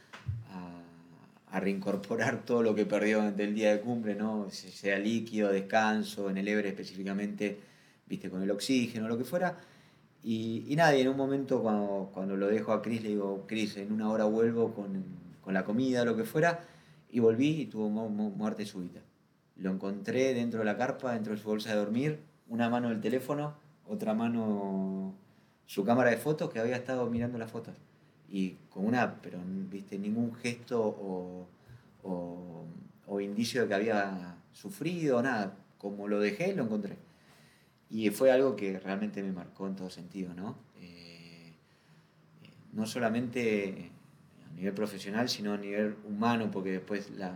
A, reincorporar todo lo que perdió durante el día de cumbre, ¿no? sea líquido, descanso, en el Ebre específicamente, viste, con el oxígeno, lo que fuera. Y, y en un momento cuando, cuando lo dejo a Cris, le digo, Cris, en una hora vuelvo con con la comida, lo que fuera, y volví y tuvo muerte súbita. Lo encontré dentro de la carpa, dentro de su bolsa de dormir, una mano el teléfono, otra mano su cámara de fotos que había estado mirando las fotos. Y con una, pero viste, ningún gesto o, o, o indicio de que había sufrido, nada. Como lo dejé, lo encontré. Y fue algo que realmente me marcó en todo sentido, ¿no? Eh, no solamente nivel profesional, sino a nivel humano, porque después la,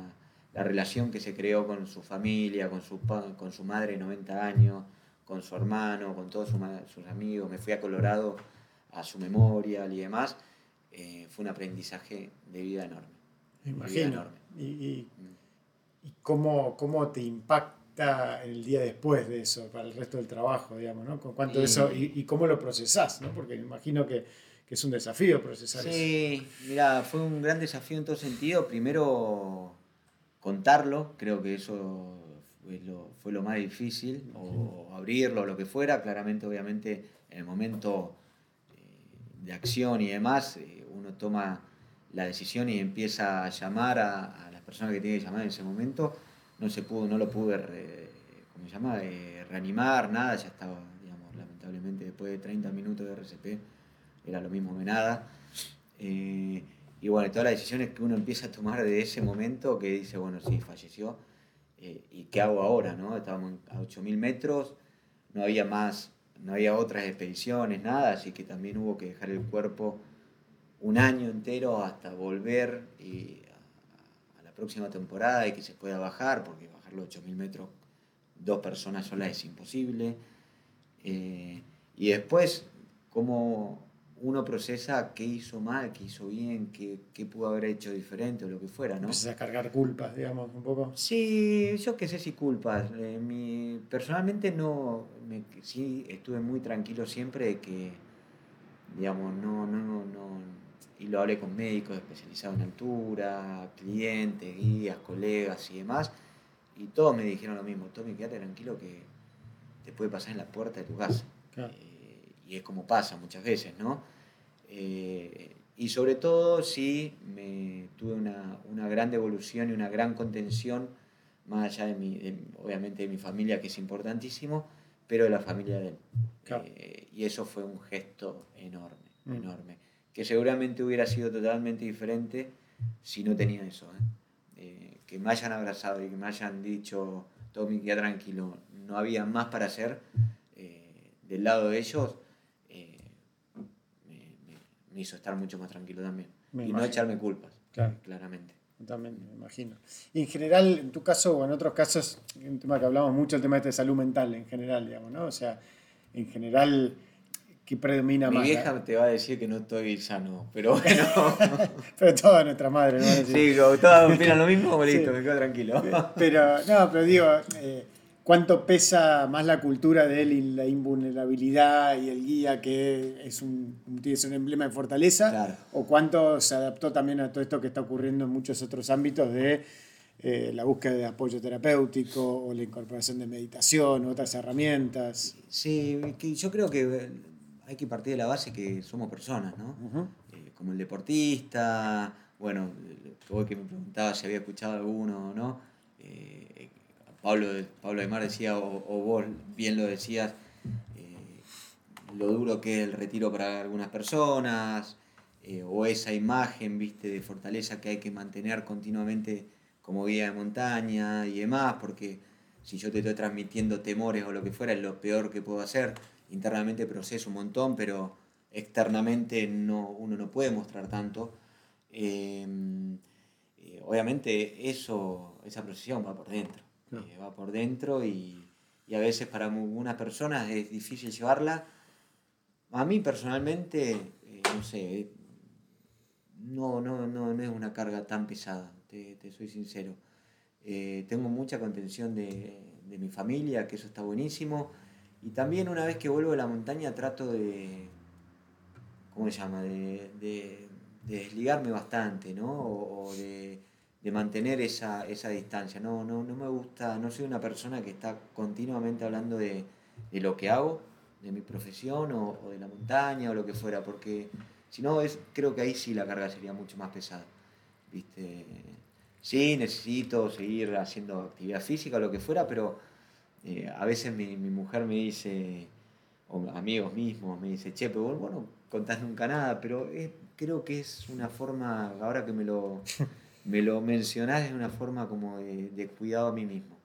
la relación que se creó con su familia, con su, con su madre de 90 años, con su hermano, con todos sus amigos, me fui a Colorado a su memoria y demás, eh, fue un aprendizaje de vida enorme. Me imagino. Enorme. ¿Y, y, mm. y cómo, cómo, te impacta el día después de eso, para el resto del trabajo, digamos, ¿no? ¿Con cuánto y, eso, y, y, cómo lo procesás, ¿no? Porque me imagino que que es un desafío procesar sí, eso. Sí, mira, fue un gran desafío en todo sentido. Primero, contarlo, creo que eso fue lo, fue lo más difícil, o abrirlo, lo que fuera. Claramente, obviamente, en el momento eh, de acción y demás, eh, uno toma la decisión y empieza a llamar a, a, las personas que tiene que llamar en ese momento. No se pudo, no lo pude, re, ¿cómo se llama? Eh, reanimar, nada, ya estaba, digamos, lamentablemente después de 30 minutos de RCP era lo mismo que nada. Eh, y bueno, todas las decisiones que uno empieza a tomar de ese momento, que dice, bueno, sí, falleció, eh, ¿y qué hago ahora? No? Estábamos a 8.000 metros, no había más, no había otras expediciones, nada, así que también hubo que dejar el cuerpo un año entero hasta volver a la próxima temporada y que se pueda bajar, porque bajar los 8.000 metros dos personas solas es imposible. Eh, y después, cómo uno procesa qué hizo mal, qué hizo bien, qué, qué, pudo haber hecho diferente o lo que fuera, ¿no? Empiezas a cargar culpas, digamos, un poco. Sí, yo qué sé si culpas. Eh, mi, personalmente no, me, sí estuve muy tranquilo siempre de que, digamos, no, no, no, no, y lo hablé con médicos especializados en altura, clientes, guías, colegas y demás, y todos me dijeron lo mismo, Tommy, quédate tranquilo que te puede pasar en la puerta de tu casa. Claro. Eh, y es como pasa muchas veces, ¿no? Eh, y sobre todo si me tuve una, una, gran devolución y una gran contención, más allá de mi, de, obviamente de mi familia, que es importantísimo, pero de la familia de él. Claro. Eh, y eso fue un gesto enorme, mm. enorme, que seguramente hubiera sido totalmente diferente si no tenía eso. ¿eh? eh que me hayan abrazado y que me hayan dicho, Tommy, queda tranquilo, no había más para hacer eh, del lado de ellos me hizo estar mucho más tranquilo también. Me y imagino. no echarme culpas, claro. claramente. También, me imagino. Y en general, en tu caso o en otros casos, un tema que hablamos mucho, el tema este de salud mental en general, digamos, ¿no? O sea, en general, que predomina Mi más? vieja te va a decir que no estoy sano, pero bueno. pero toda nuestra madre, ¿no? sí, todas opinan lo mismo, listo, Sí. me quedo tranquilo. Pero, no, pero digo, eh, ¿cuánto pesa más la cultura de él y la invulnerabilidad y el guía que es un, es un emblema de fortaleza? Claro. ¿O cuánto se adaptó también a todo esto que está ocurriendo en muchos otros ámbitos de eh, la búsqueda de apoyo terapéutico o la incorporación de meditación, otras herramientas? Sí, que yo creo que eh, hay que partir de la base que somos personas, ¿no? Eh, como el deportista, bueno, vos que me preguntabas si había escuchado alguno o no, eh, Pablo, Pablo Aymar decía, o, vos bien lo decías, eh, lo duro que es el retiro para algunas personas, eh, o esa imagen, viste, de fortaleza que hay que mantener continuamente como guía de montaña y demás, porque si yo te estoy transmitiendo temores o lo que fuera, es lo peor que puedo hacer. Internamente proceso un montón, pero externamente no, uno no puede mostrar tanto. Eh, obviamente eso, esa procesión va por dentro, Eh, va por dentro y, a veces para algunas personas es difícil llevarla. A mí personalmente, eh, no sé, no, no, no, no es una carga tan pesada, te, te soy sincero. Eh, tengo mucha contención de, de mi familia, que eso está buenísimo. Y también una vez que vuelvo de la montaña trato de, ¿cómo se llama? De, de- de desligarme bastante, ¿no? O de, de mantener esa, esa distancia. No, no, no me gusta, no soy una persona que está continuamente hablando de, de lo que hago, de mi profesión o, de la montaña o lo que fuera, porque si no, es, creo que ahí sí la carga sería mucho más pesada. ¿Viste? Sí, necesito seguir haciendo actividad física o lo que fuera, pero eh, a veces mi, mi mujer me dice, o amigos mismos, me dice, che, pero vos, vos no contás nunca nada, pero es- creo que es una forma, ahora que me lo, me lo mencionás, es una forma como de, de cuidado a mí mismo.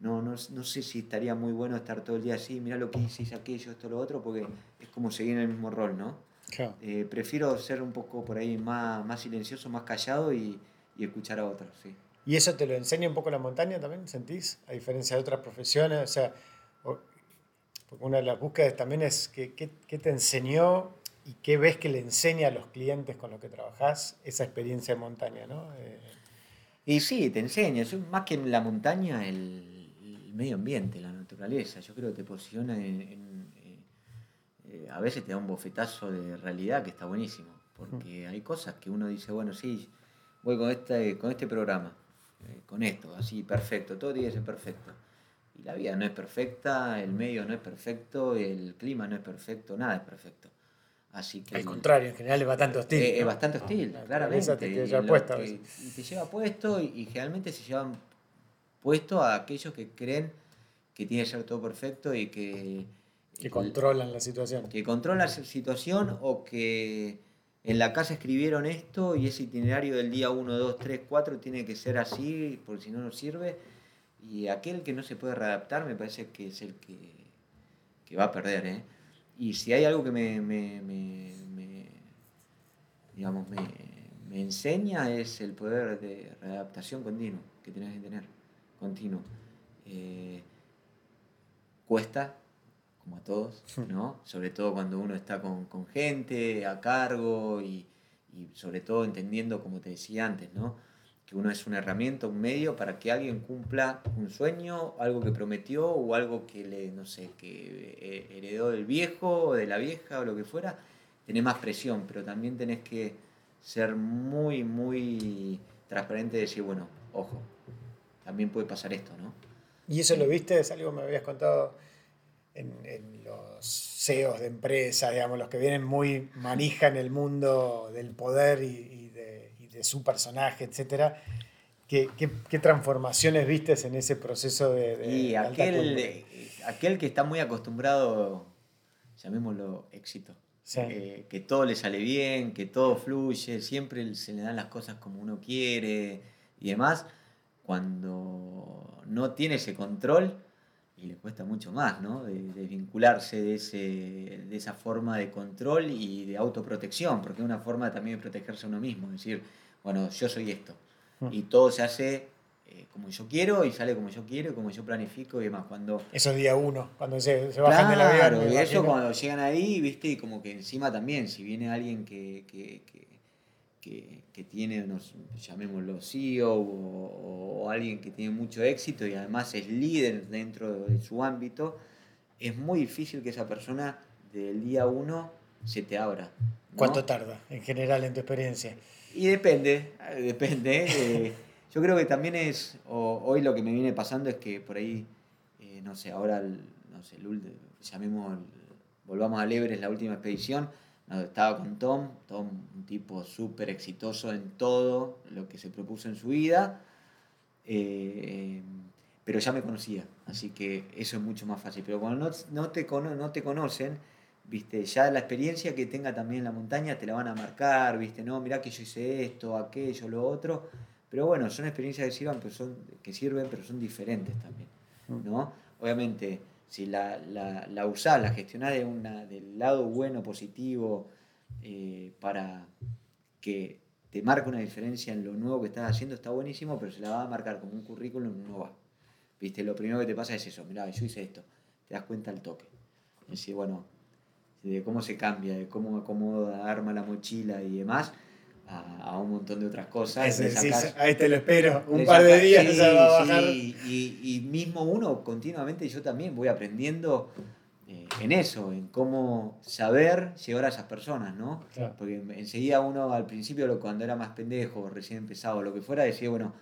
No, no, no sé si estaría muy bueno estar todo el día así, mirá lo que hice, hice aquello, esto, lo otro, porque es como seguir en el mismo rol, ¿no? Claro. Eh, prefiero ser un poco por ahí más, más silencioso, más callado y, y escuchar a otros, sí. ¿Y eso te lo enseña un poco la montaña también, sentís? A diferencia de otras profesiones, o sea, una de las búsquedas también es que, qué, qué te enseñó y qué ves que le enseña a los clientes con los que trabajás esa experiencia de montaña, ¿no? Eh, Y sí, te enseña, más que en la montaña, el, el medio ambiente, la naturaleza, yo creo que te posiciona en... en, eh, a veces te da un bofetazo de realidad que está buenísimo, porque hay cosas que uno dice, bueno, sí, voy con este, con este programa, eh, con esto, así, perfecto, todo tiene que ser perfecto. Y la vida no es perfecta, el medio no es perfecto, el clima no es perfecto, nada es perfecto. Así que al contrario, en general es bastante hostil. eh, es ¿no? bastante hostil, La claramente. te y lleva puesto que- te lleva puesto y, y generalmente se llevan puesto a aquellos que creen que tiene que ser todo perfecto y que, Que controlan la situación. que controlan la situación o que en la casa escribieron esto y ese itinerario del día 1, 2, 3, 4 tiene que ser así porque si no no sirve. Y aquel que no se puede readaptar me parece que es el que, que va a perder. ¿eh? Y si hay algo que me, me- me- me- digamos, me, enseña es el poder de readaptación continuo que tenés que tener, continuo. Eh, cuesta, como a todos, ¿no? Sobre todo cuando uno está con, con gente a cargo y, y sobre todo entendiendo, como te decía antes, ¿no? Que uno es una herramienta, un medio para que alguien cumpla un sueño, algo que prometió o algo que le, no sé, que eh, heredó del viejo o de la vieja o lo que fuera, tenés más presión, pero también tenés que ser muy, muy transparente y decir, bueno, ojo, también puede pasar esto, ¿no? ¿Y eso lo viste? Es algo que me habías contado en, en los CEOs de empresas, digamos, los que vienen muy manija en el mundo del poder y, y de, su personaje, etcétera. ¿Qué, qué, qué transformaciones viste en ese proceso de, de Y aquel, aquel que está muy acostumbrado, llamémoslo éxito, Sí. eh, que todo le sale bien, que todo fluye, siempre se le dan las cosas como uno quiere y demás, cuando no tiene ese control, y le cuesta mucho más, ¿no? De, de vincularse de, ese, de esa forma de control y de autoprotección, porque es una forma también de protegerse a uno mismo, decir, bueno, yo soy esto, Mm. y todo se hace eh, como yo quiero y sale como yo quiero, como yo planifico y demás. Cuando, eso es día uno, cuando se, se bajan del avión. Claro, y eso cuando llegan ahí, viste, y como que encima también, si viene alguien que, que, que, que- que tiene, nos, llamémoslo CEO o, o alguien que tiene mucho éxito y además es líder dentro de su ámbito, es muy difícil que esa persona del día uno se te abra. ¿no? ¿Cuánto tarda en general en tu experiencia? Y depende, eh, depende. eh, yo creo que también es, o- hoy lo que me viene pasando es que por ahí, eh, no sé, ahora, no sé, el llamemos, volvamos al Everest, la última expedición, estaba con Tom, Tom, un tipo súper exitoso en todo lo que se propuso en su vida, pero ya me conocía, así que eso es mucho más fácil. Pero cuando no, no te, no te conocen, viste, ya la experiencia que tenga también en la montaña te la van a marcar, viste, no, mirá que yo hice esto, aquello, lo otro. Pero bueno, son experiencias que sirven, pero son, que sirven, pero son diferentes también. ¿no? Obviamente, si la, la, la usás, la gestionás de una, del lado bueno, positivo, eh, para que te marque una diferencia en lo nuevo que estás haciendo, está buenísimo, pero se la va a marcar como un currículum, no va. ¿Viste? Lo primero que te pasa es eso, mirá, yo hice esto, te das cuenta al toque. Es decir, bueno, de cómo se cambia, de cómo acomoda, arma la mochila y demás, a, a un montón de otras cosas. Ese, Le sí, sacás- a este lo espero. Un par de sacás- días sí, va a bajar. sí, y, y mismo uno, continuamente, yo también voy aprendiendo eh, en eso, en cómo saber llevar a esas personas, ¿no? Claro. Porque enseguida uno al principio, cuando era más pendejo, recién empezado, lo que fuera, decía, bueno,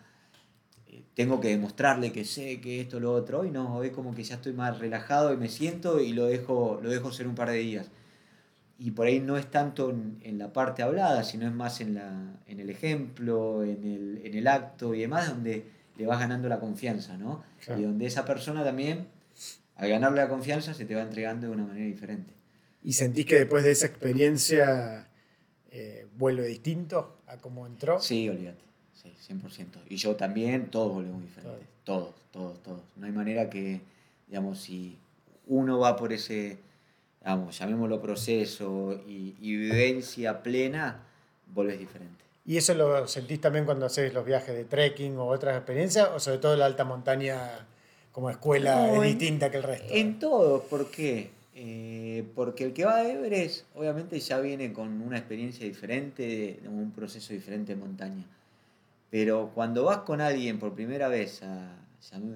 tengo que demostrarle que sé que esto, lo otro, y no, es como que ya estoy más relajado y me siento y lo dejo, lo dejo ser un par de días. Y por ahí no es tanto en, en la parte hablada, sino es más en, la, en el ejemplo, en el, en el acto y demás, donde le vas ganando la confianza, ¿no? Claro. Y donde esa persona también, al ganarle la confianza, se te va entregando de una manera diferente. ¿Y sentís que después de esa experiencia eh, vuelve distinto a cómo entró? Sí, olvídate. Sí, 100%. Y yo también, todos volvemos diferentes. Todos, todos, todos. No hay manera que, digamos, si uno va por ese, digamos, llamémoslo proceso y, y vivencia plena, volves diferente. ¿Y eso lo sentís también cuando haces los viajes de trekking o otras experiencias? ¿O sobre todo la alta montaña como escuela No, es en- distinta que el resto? En todo, ¿por qué? Eh, porque el que va a Everest obviamente ya viene con una experiencia diferente, de un proceso diferente de montaña. Pero cuando vas con alguien por primera vez a,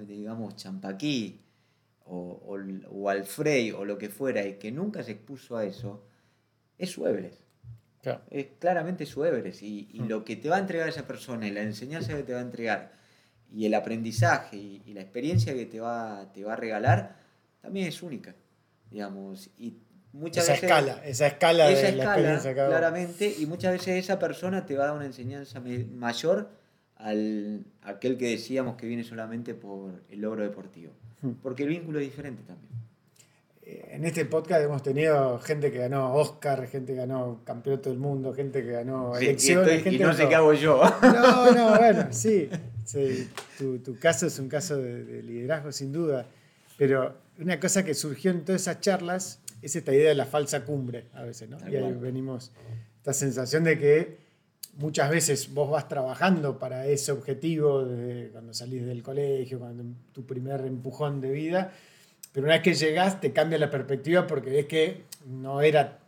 digamos, Champaquí o, o, o al Frey o lo que fuera y que nunca se expuso a eso, es su Everest. Claro. Es claramente su Everest. Y, y Mm. lo que te va a entregar esa persona y la enseñanza que te va a entregar y el aprendizaje y, y la experiencia que te va, te va a regalar también es única. Digamos, y muchas esa veces. escala, esa escala esa de la escala, experiencia cada uno. claramente, y muchas veces esa persona te va a dar una enseñanza mayor al aquel que decíamos que viene solamente por el logro deportivo. Hmm. Porque el vínculo es diferente también. Eh, En este podcast hemos tenido gente que ganó Oscar, gente que ganó campeonato del mundo, gente que ganó Sí, y, elecciones. estoy- y gente no de sé qué hago yo. No, no, bueno, sí. sí. Tu, tu caso es un caso de, de liderazgo, sin duda. Pero una cosa que surgió en todas esas charlas es esta idea de la falsa cumbre, a veces, ¿no? Tal Y ahí cual. venimos, esta sensación de que muchas veces vos vas trabajando para ese objetivo desde cuando salís del colegio, cuando tu primer empujón de vida, pero una vez que llegás te cambia la perspectiva porque ves que no era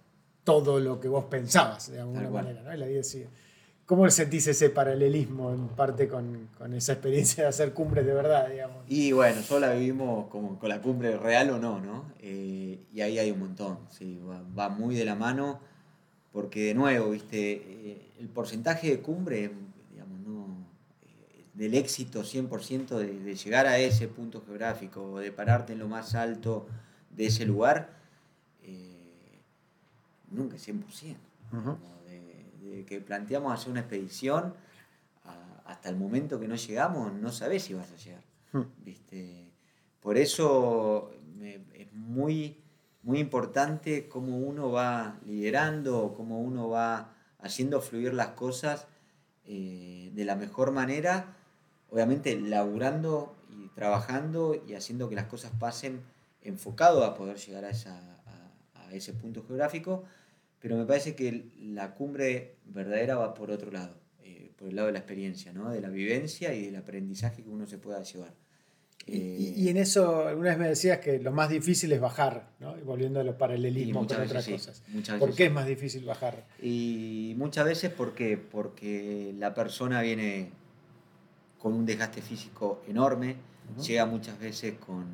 todo lo que vos pensabas, de alguna manera, ¿no? La vida sigue. ¿Cómo sentís ese paralelismo en parte con, con esa experiencia de hacer cumbres de verdad, digamos? Y bueno, solo la vivimos como con la cumbre real o no, ¿no? Eh, y ahí hay un montón, sí, va, va muy de la mano, porque de nuevo, viste, Eh, el porcentaje de cumbre, digamos, no, eh, del éxito 100% de, de llegar a ese punto geográfico, o de pararte en lo más alto de ese lugar, eh, nunca es 100%. Como de, de que planteamos hacer una expedición, a- hasta el momento que no llegamos, no sabes si vas a llegar. Hmm. ¿viste? Por eso me- es muy, muy importante cómo uno va liderando, cómo uno va haciendo fluir las cosas eh, de la mejor manera, obviamente laburando y trabajando y haciendo que las cosas pasen enfocado a poder llegar a, ese punto geográfico, pero me parece que la cumbre verdadera va por otro lado. Eh, por el lado de la experiencia, ¿no? de la vivencia y del aprendizaje que uno se pueda llevar. Y, en eso, alguna vez me decías que lo más difícil es bajar, ¿no? Y volviendo a los paralelismos con otras cosas. ¿Por qué es más difícil bajar? Y muchas veces porque, porque la persona viene con un desgaste físico enorme, llega muchas veces con,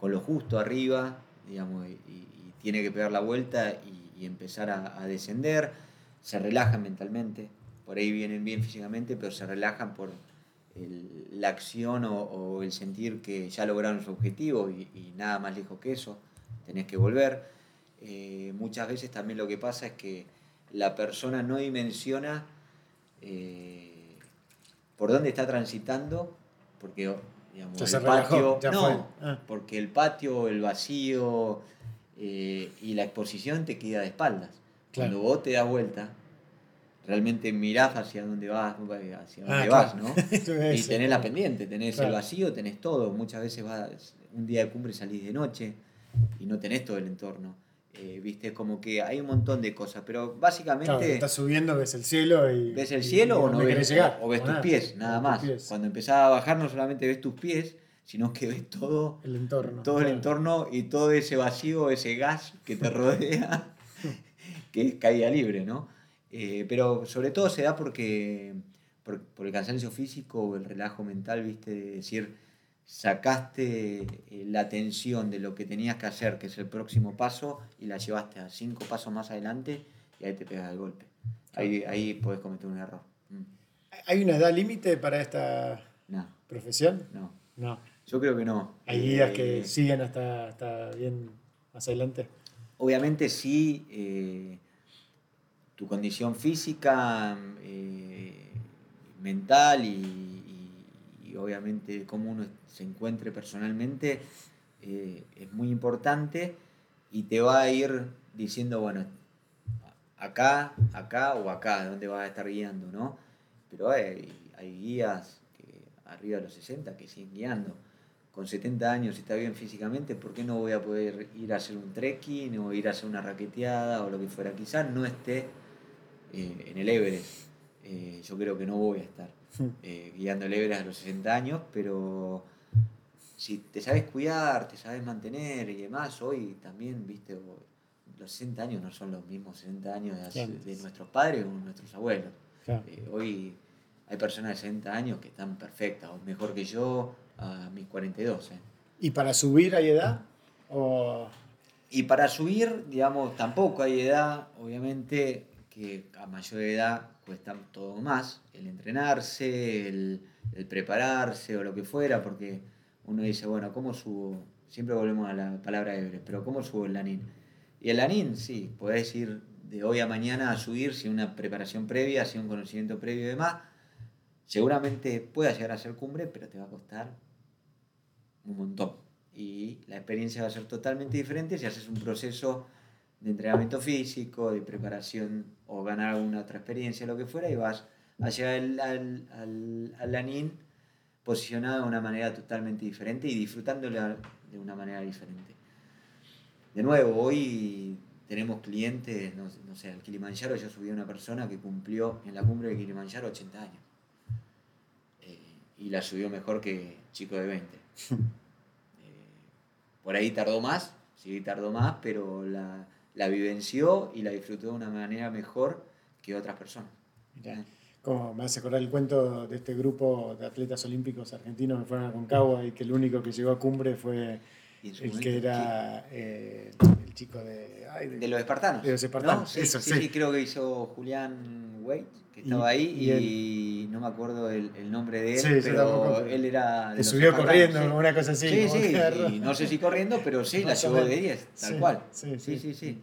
con, lo justo arriba, digamos, y, tiene que pegar la vuelta y, empezar a, a, descender, se relajan mentalmente, por ahí vienen bien físicamente, pero se relajan por la acción o, el sentir que ya lograron su objetivo y, nada más lejos que eso, tenés que volver. Eh, muchas veces también lo que pasa es que la persona no dimensiona eh, por dónde está transitando, porque digamos, el patio, no, ah. porque el patio, el vacío eh, y la exposición te queda de espaldas. Cuando vos te das vuelta, realmente mirás hacia dónde vas, hacia dónde ah, vas, ¿no? y tenés la pendiente, tenés el vacío, tenés todo. Muchas veces vas, un día de cumbre salís de noche y no tenés todo el entorno. Eh, viste, como que hay un montón de cosas, pero básicamente... Claro, estás subiendo, ves el cielo y... ¿Ves el cielo o no ves, llegar, o ves tus pies, nada más. Cuando empezás a bajar no solamente ves tus pies, sino que ves todo el entorno, todo el entorno y todo ese vacío, ese gas que te rodea, que es caída libre, ¿no? Eh, pero sobre todo se da porque por, el cansancio físico o el relajo mental, viste, de decir, sacaste eh, la atención de lo que tenías que hacer, que es el próximo paso, y la llevaste a cinco pasos más adelante y ahí te pegas el golpe. Ahí, ahí puedes cometer un error. Mm. ¿Hay una edad límite para esta profesión? No. No. Yo creo que no. ¿Hay guías que eh, siguen hasta, hasta bien más adelante? Obviamente sí tu condición física, eh, mental y, obviamente cómo uno se encuentre personalmente eh, es muy importante y te va a ir diciendo, bueno, acá, acá o acá, dónde vas a estar guiando, ¿no? Pero hay, guías arriba de los 60 que siguen guiando. Con 70 años, está bien físicamente, ¿por qué no voy a poder ir a hacer un trekking o ir a hacer una raqueteada o lo que fuera? Quizás no esté eh, en el Everest. Eh, yo creo que no voy a estar eh, guiando el Everest a los 60 años, pero si te sabes cuidar, te sabes mantener y demás, hoy también, viste, los 60 años no son los mismos 60 años de, nuestros padres o nuestros abuelos. hoy hay personas de 60 años que están perfectas, o mejor que yo a mis 42. ¿Y para subir hay edad? Y para subir, digamos, tampoco hay edad, obviamente que a mayor edad cuesta todo más, el entrenarse, el, prepararse o lo que fuera, porque uno dice, bueno, ¿cómo subo? Siempre volvemos a la palabra Everest, pero ¿cómo subo el lanín? Y el lanín, sí, podés ir de hoy a mañana a subir sin una preparación previa, sin un conocimiento previo y demás. Seguramente pueda llegar a ser cumbre, pero te va a costar un montón. Y la experiencia va a ser totalmente diferente si haces un proceso de entrenamiento físico, de preparación o ganar alguna otra experiencia, lo que fuera, y vas a llegar al, al, posicionado de una manera totalmente diferente y disfrutándola de una manera diferente. De nuevo, hoy tenemos clientes, no, sé, al Kilimanjaro yo subí a una persona que cumplió en la cumbre de Kilimanjaro 80 años. Eh, y la subió mejor que chico de 20. Eh, por ahí tardó más, sí tardó más, pero la, la vivenció y la disfrutó de una manera mejor que otras personas. como me hace acordar el cuento de este grupo de atletas olímpicos argentinos que fueron a Concagua y que el único que llegó a cumbre fue el que era eh, chico de, de, los espartanos. De los espartanos, sí, sí, creo que hizo Julián Wade estaba ahí y, no me acuerdo el, nombre de él, pero él era... Que subió corriendo, una cosa así. Sí, sí, y no sé si corriendo, pero sí, la llevó de 10, tal cual. Sí, sí, sí.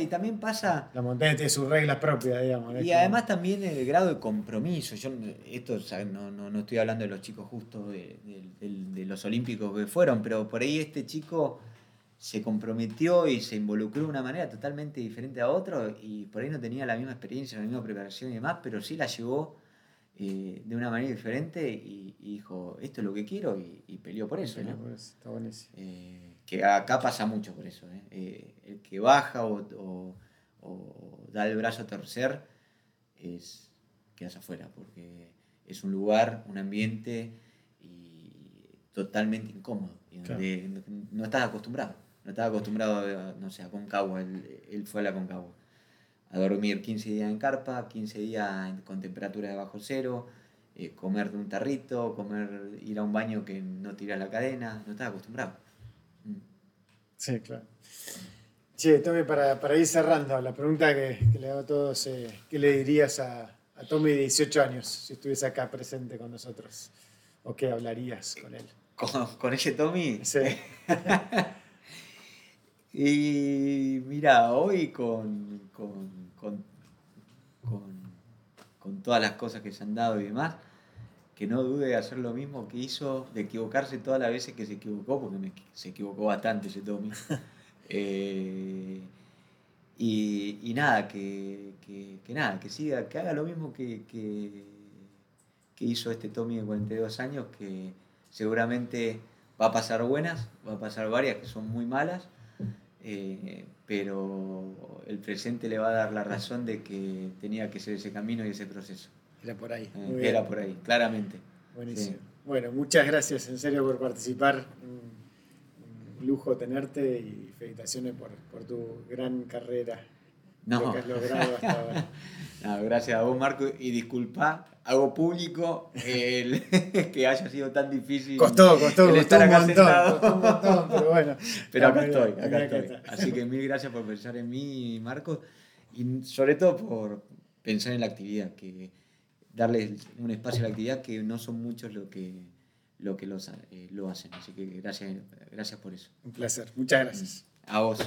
y, también pasa... La montaña tiene sus reglas propias, digamos. Y además también el grado de compromiso. Yo esto no, no, no estoy hablando de los chicos justo de, de los olímpicos que fueron, pero por ahí este chico se comprometió y se involucró de una manera totalmente diferente a otro y por ahí no tenía la misma experiencia, la misma preparación y demás, pero sí la llevó eh, de una manera diferente y, dijo, esto es lo que quiero y, peleó por eso. Eh, que acá pasa mucho por eso. ¿eh? el que baja o, da el brazo a torcer es quedas afuera, porque es un lugar, un ambiente y totalmente incómodo, y donde no estás acostumbrado. No estaba acostumbrado, a, no sé, a Concagua, él, él fue a la Concagua, a dormir 15 días en carpa, 15 días con temperatura de bajo cero, eh, comer de un tarrito, comer, ir a un baño que no tira la cadena, no estaba acostumbrado. Mm. Sí, claro. Che, Tommy, para, para ir cerrando, la pregunta que, que le hago a todos, eh, ¿qué le dirías a, a Tommy de 18 años si estuviese acá presente con nosotros? ¿O qué hablarías con él? ¿Con, con ese Tommy? Sí. y mira, hoy con, con, con, con, todas las cosas que se han dado y demás, que no dude de hacer lo mismo que hizo, de equivocarse todas las veces que se equivocó, porque se equivocó bastante ese Tommy. Eh, y, nada, que, nada, que siga, que haga lo mismo que, que, hizo este Tommy de 42 años, que seguramente va a pasar buenas, va a pasar varias que son muy malas, eh, pero el presente le va a dar la razón de que tenía que ser ese camino y ese proceso. Era por ahí. Eh, era por ahí, claramente. Buenísimo. Bueno, muchas gracias en serio por participar lujo tenerte y felicitaciones por, por tu gran carrera. No. que has logrado hasta ahora. no, gracias a vos, Marco, y disculpa, hago público el, que haya sido tan difícil. Costó, costó, costó, un montón, costó un montón, pero bueno. Pero acá estoy, acá estoy. Así que mil gracias por pensar en mí, Marco, y sobre todo por pensar en la actividad, que darle un espacio a la actividad que no son muchos lo que lo que los, eh, lo hacen. Así que gracias, gracias por eso. Un placer. Muchas gracias. A vos.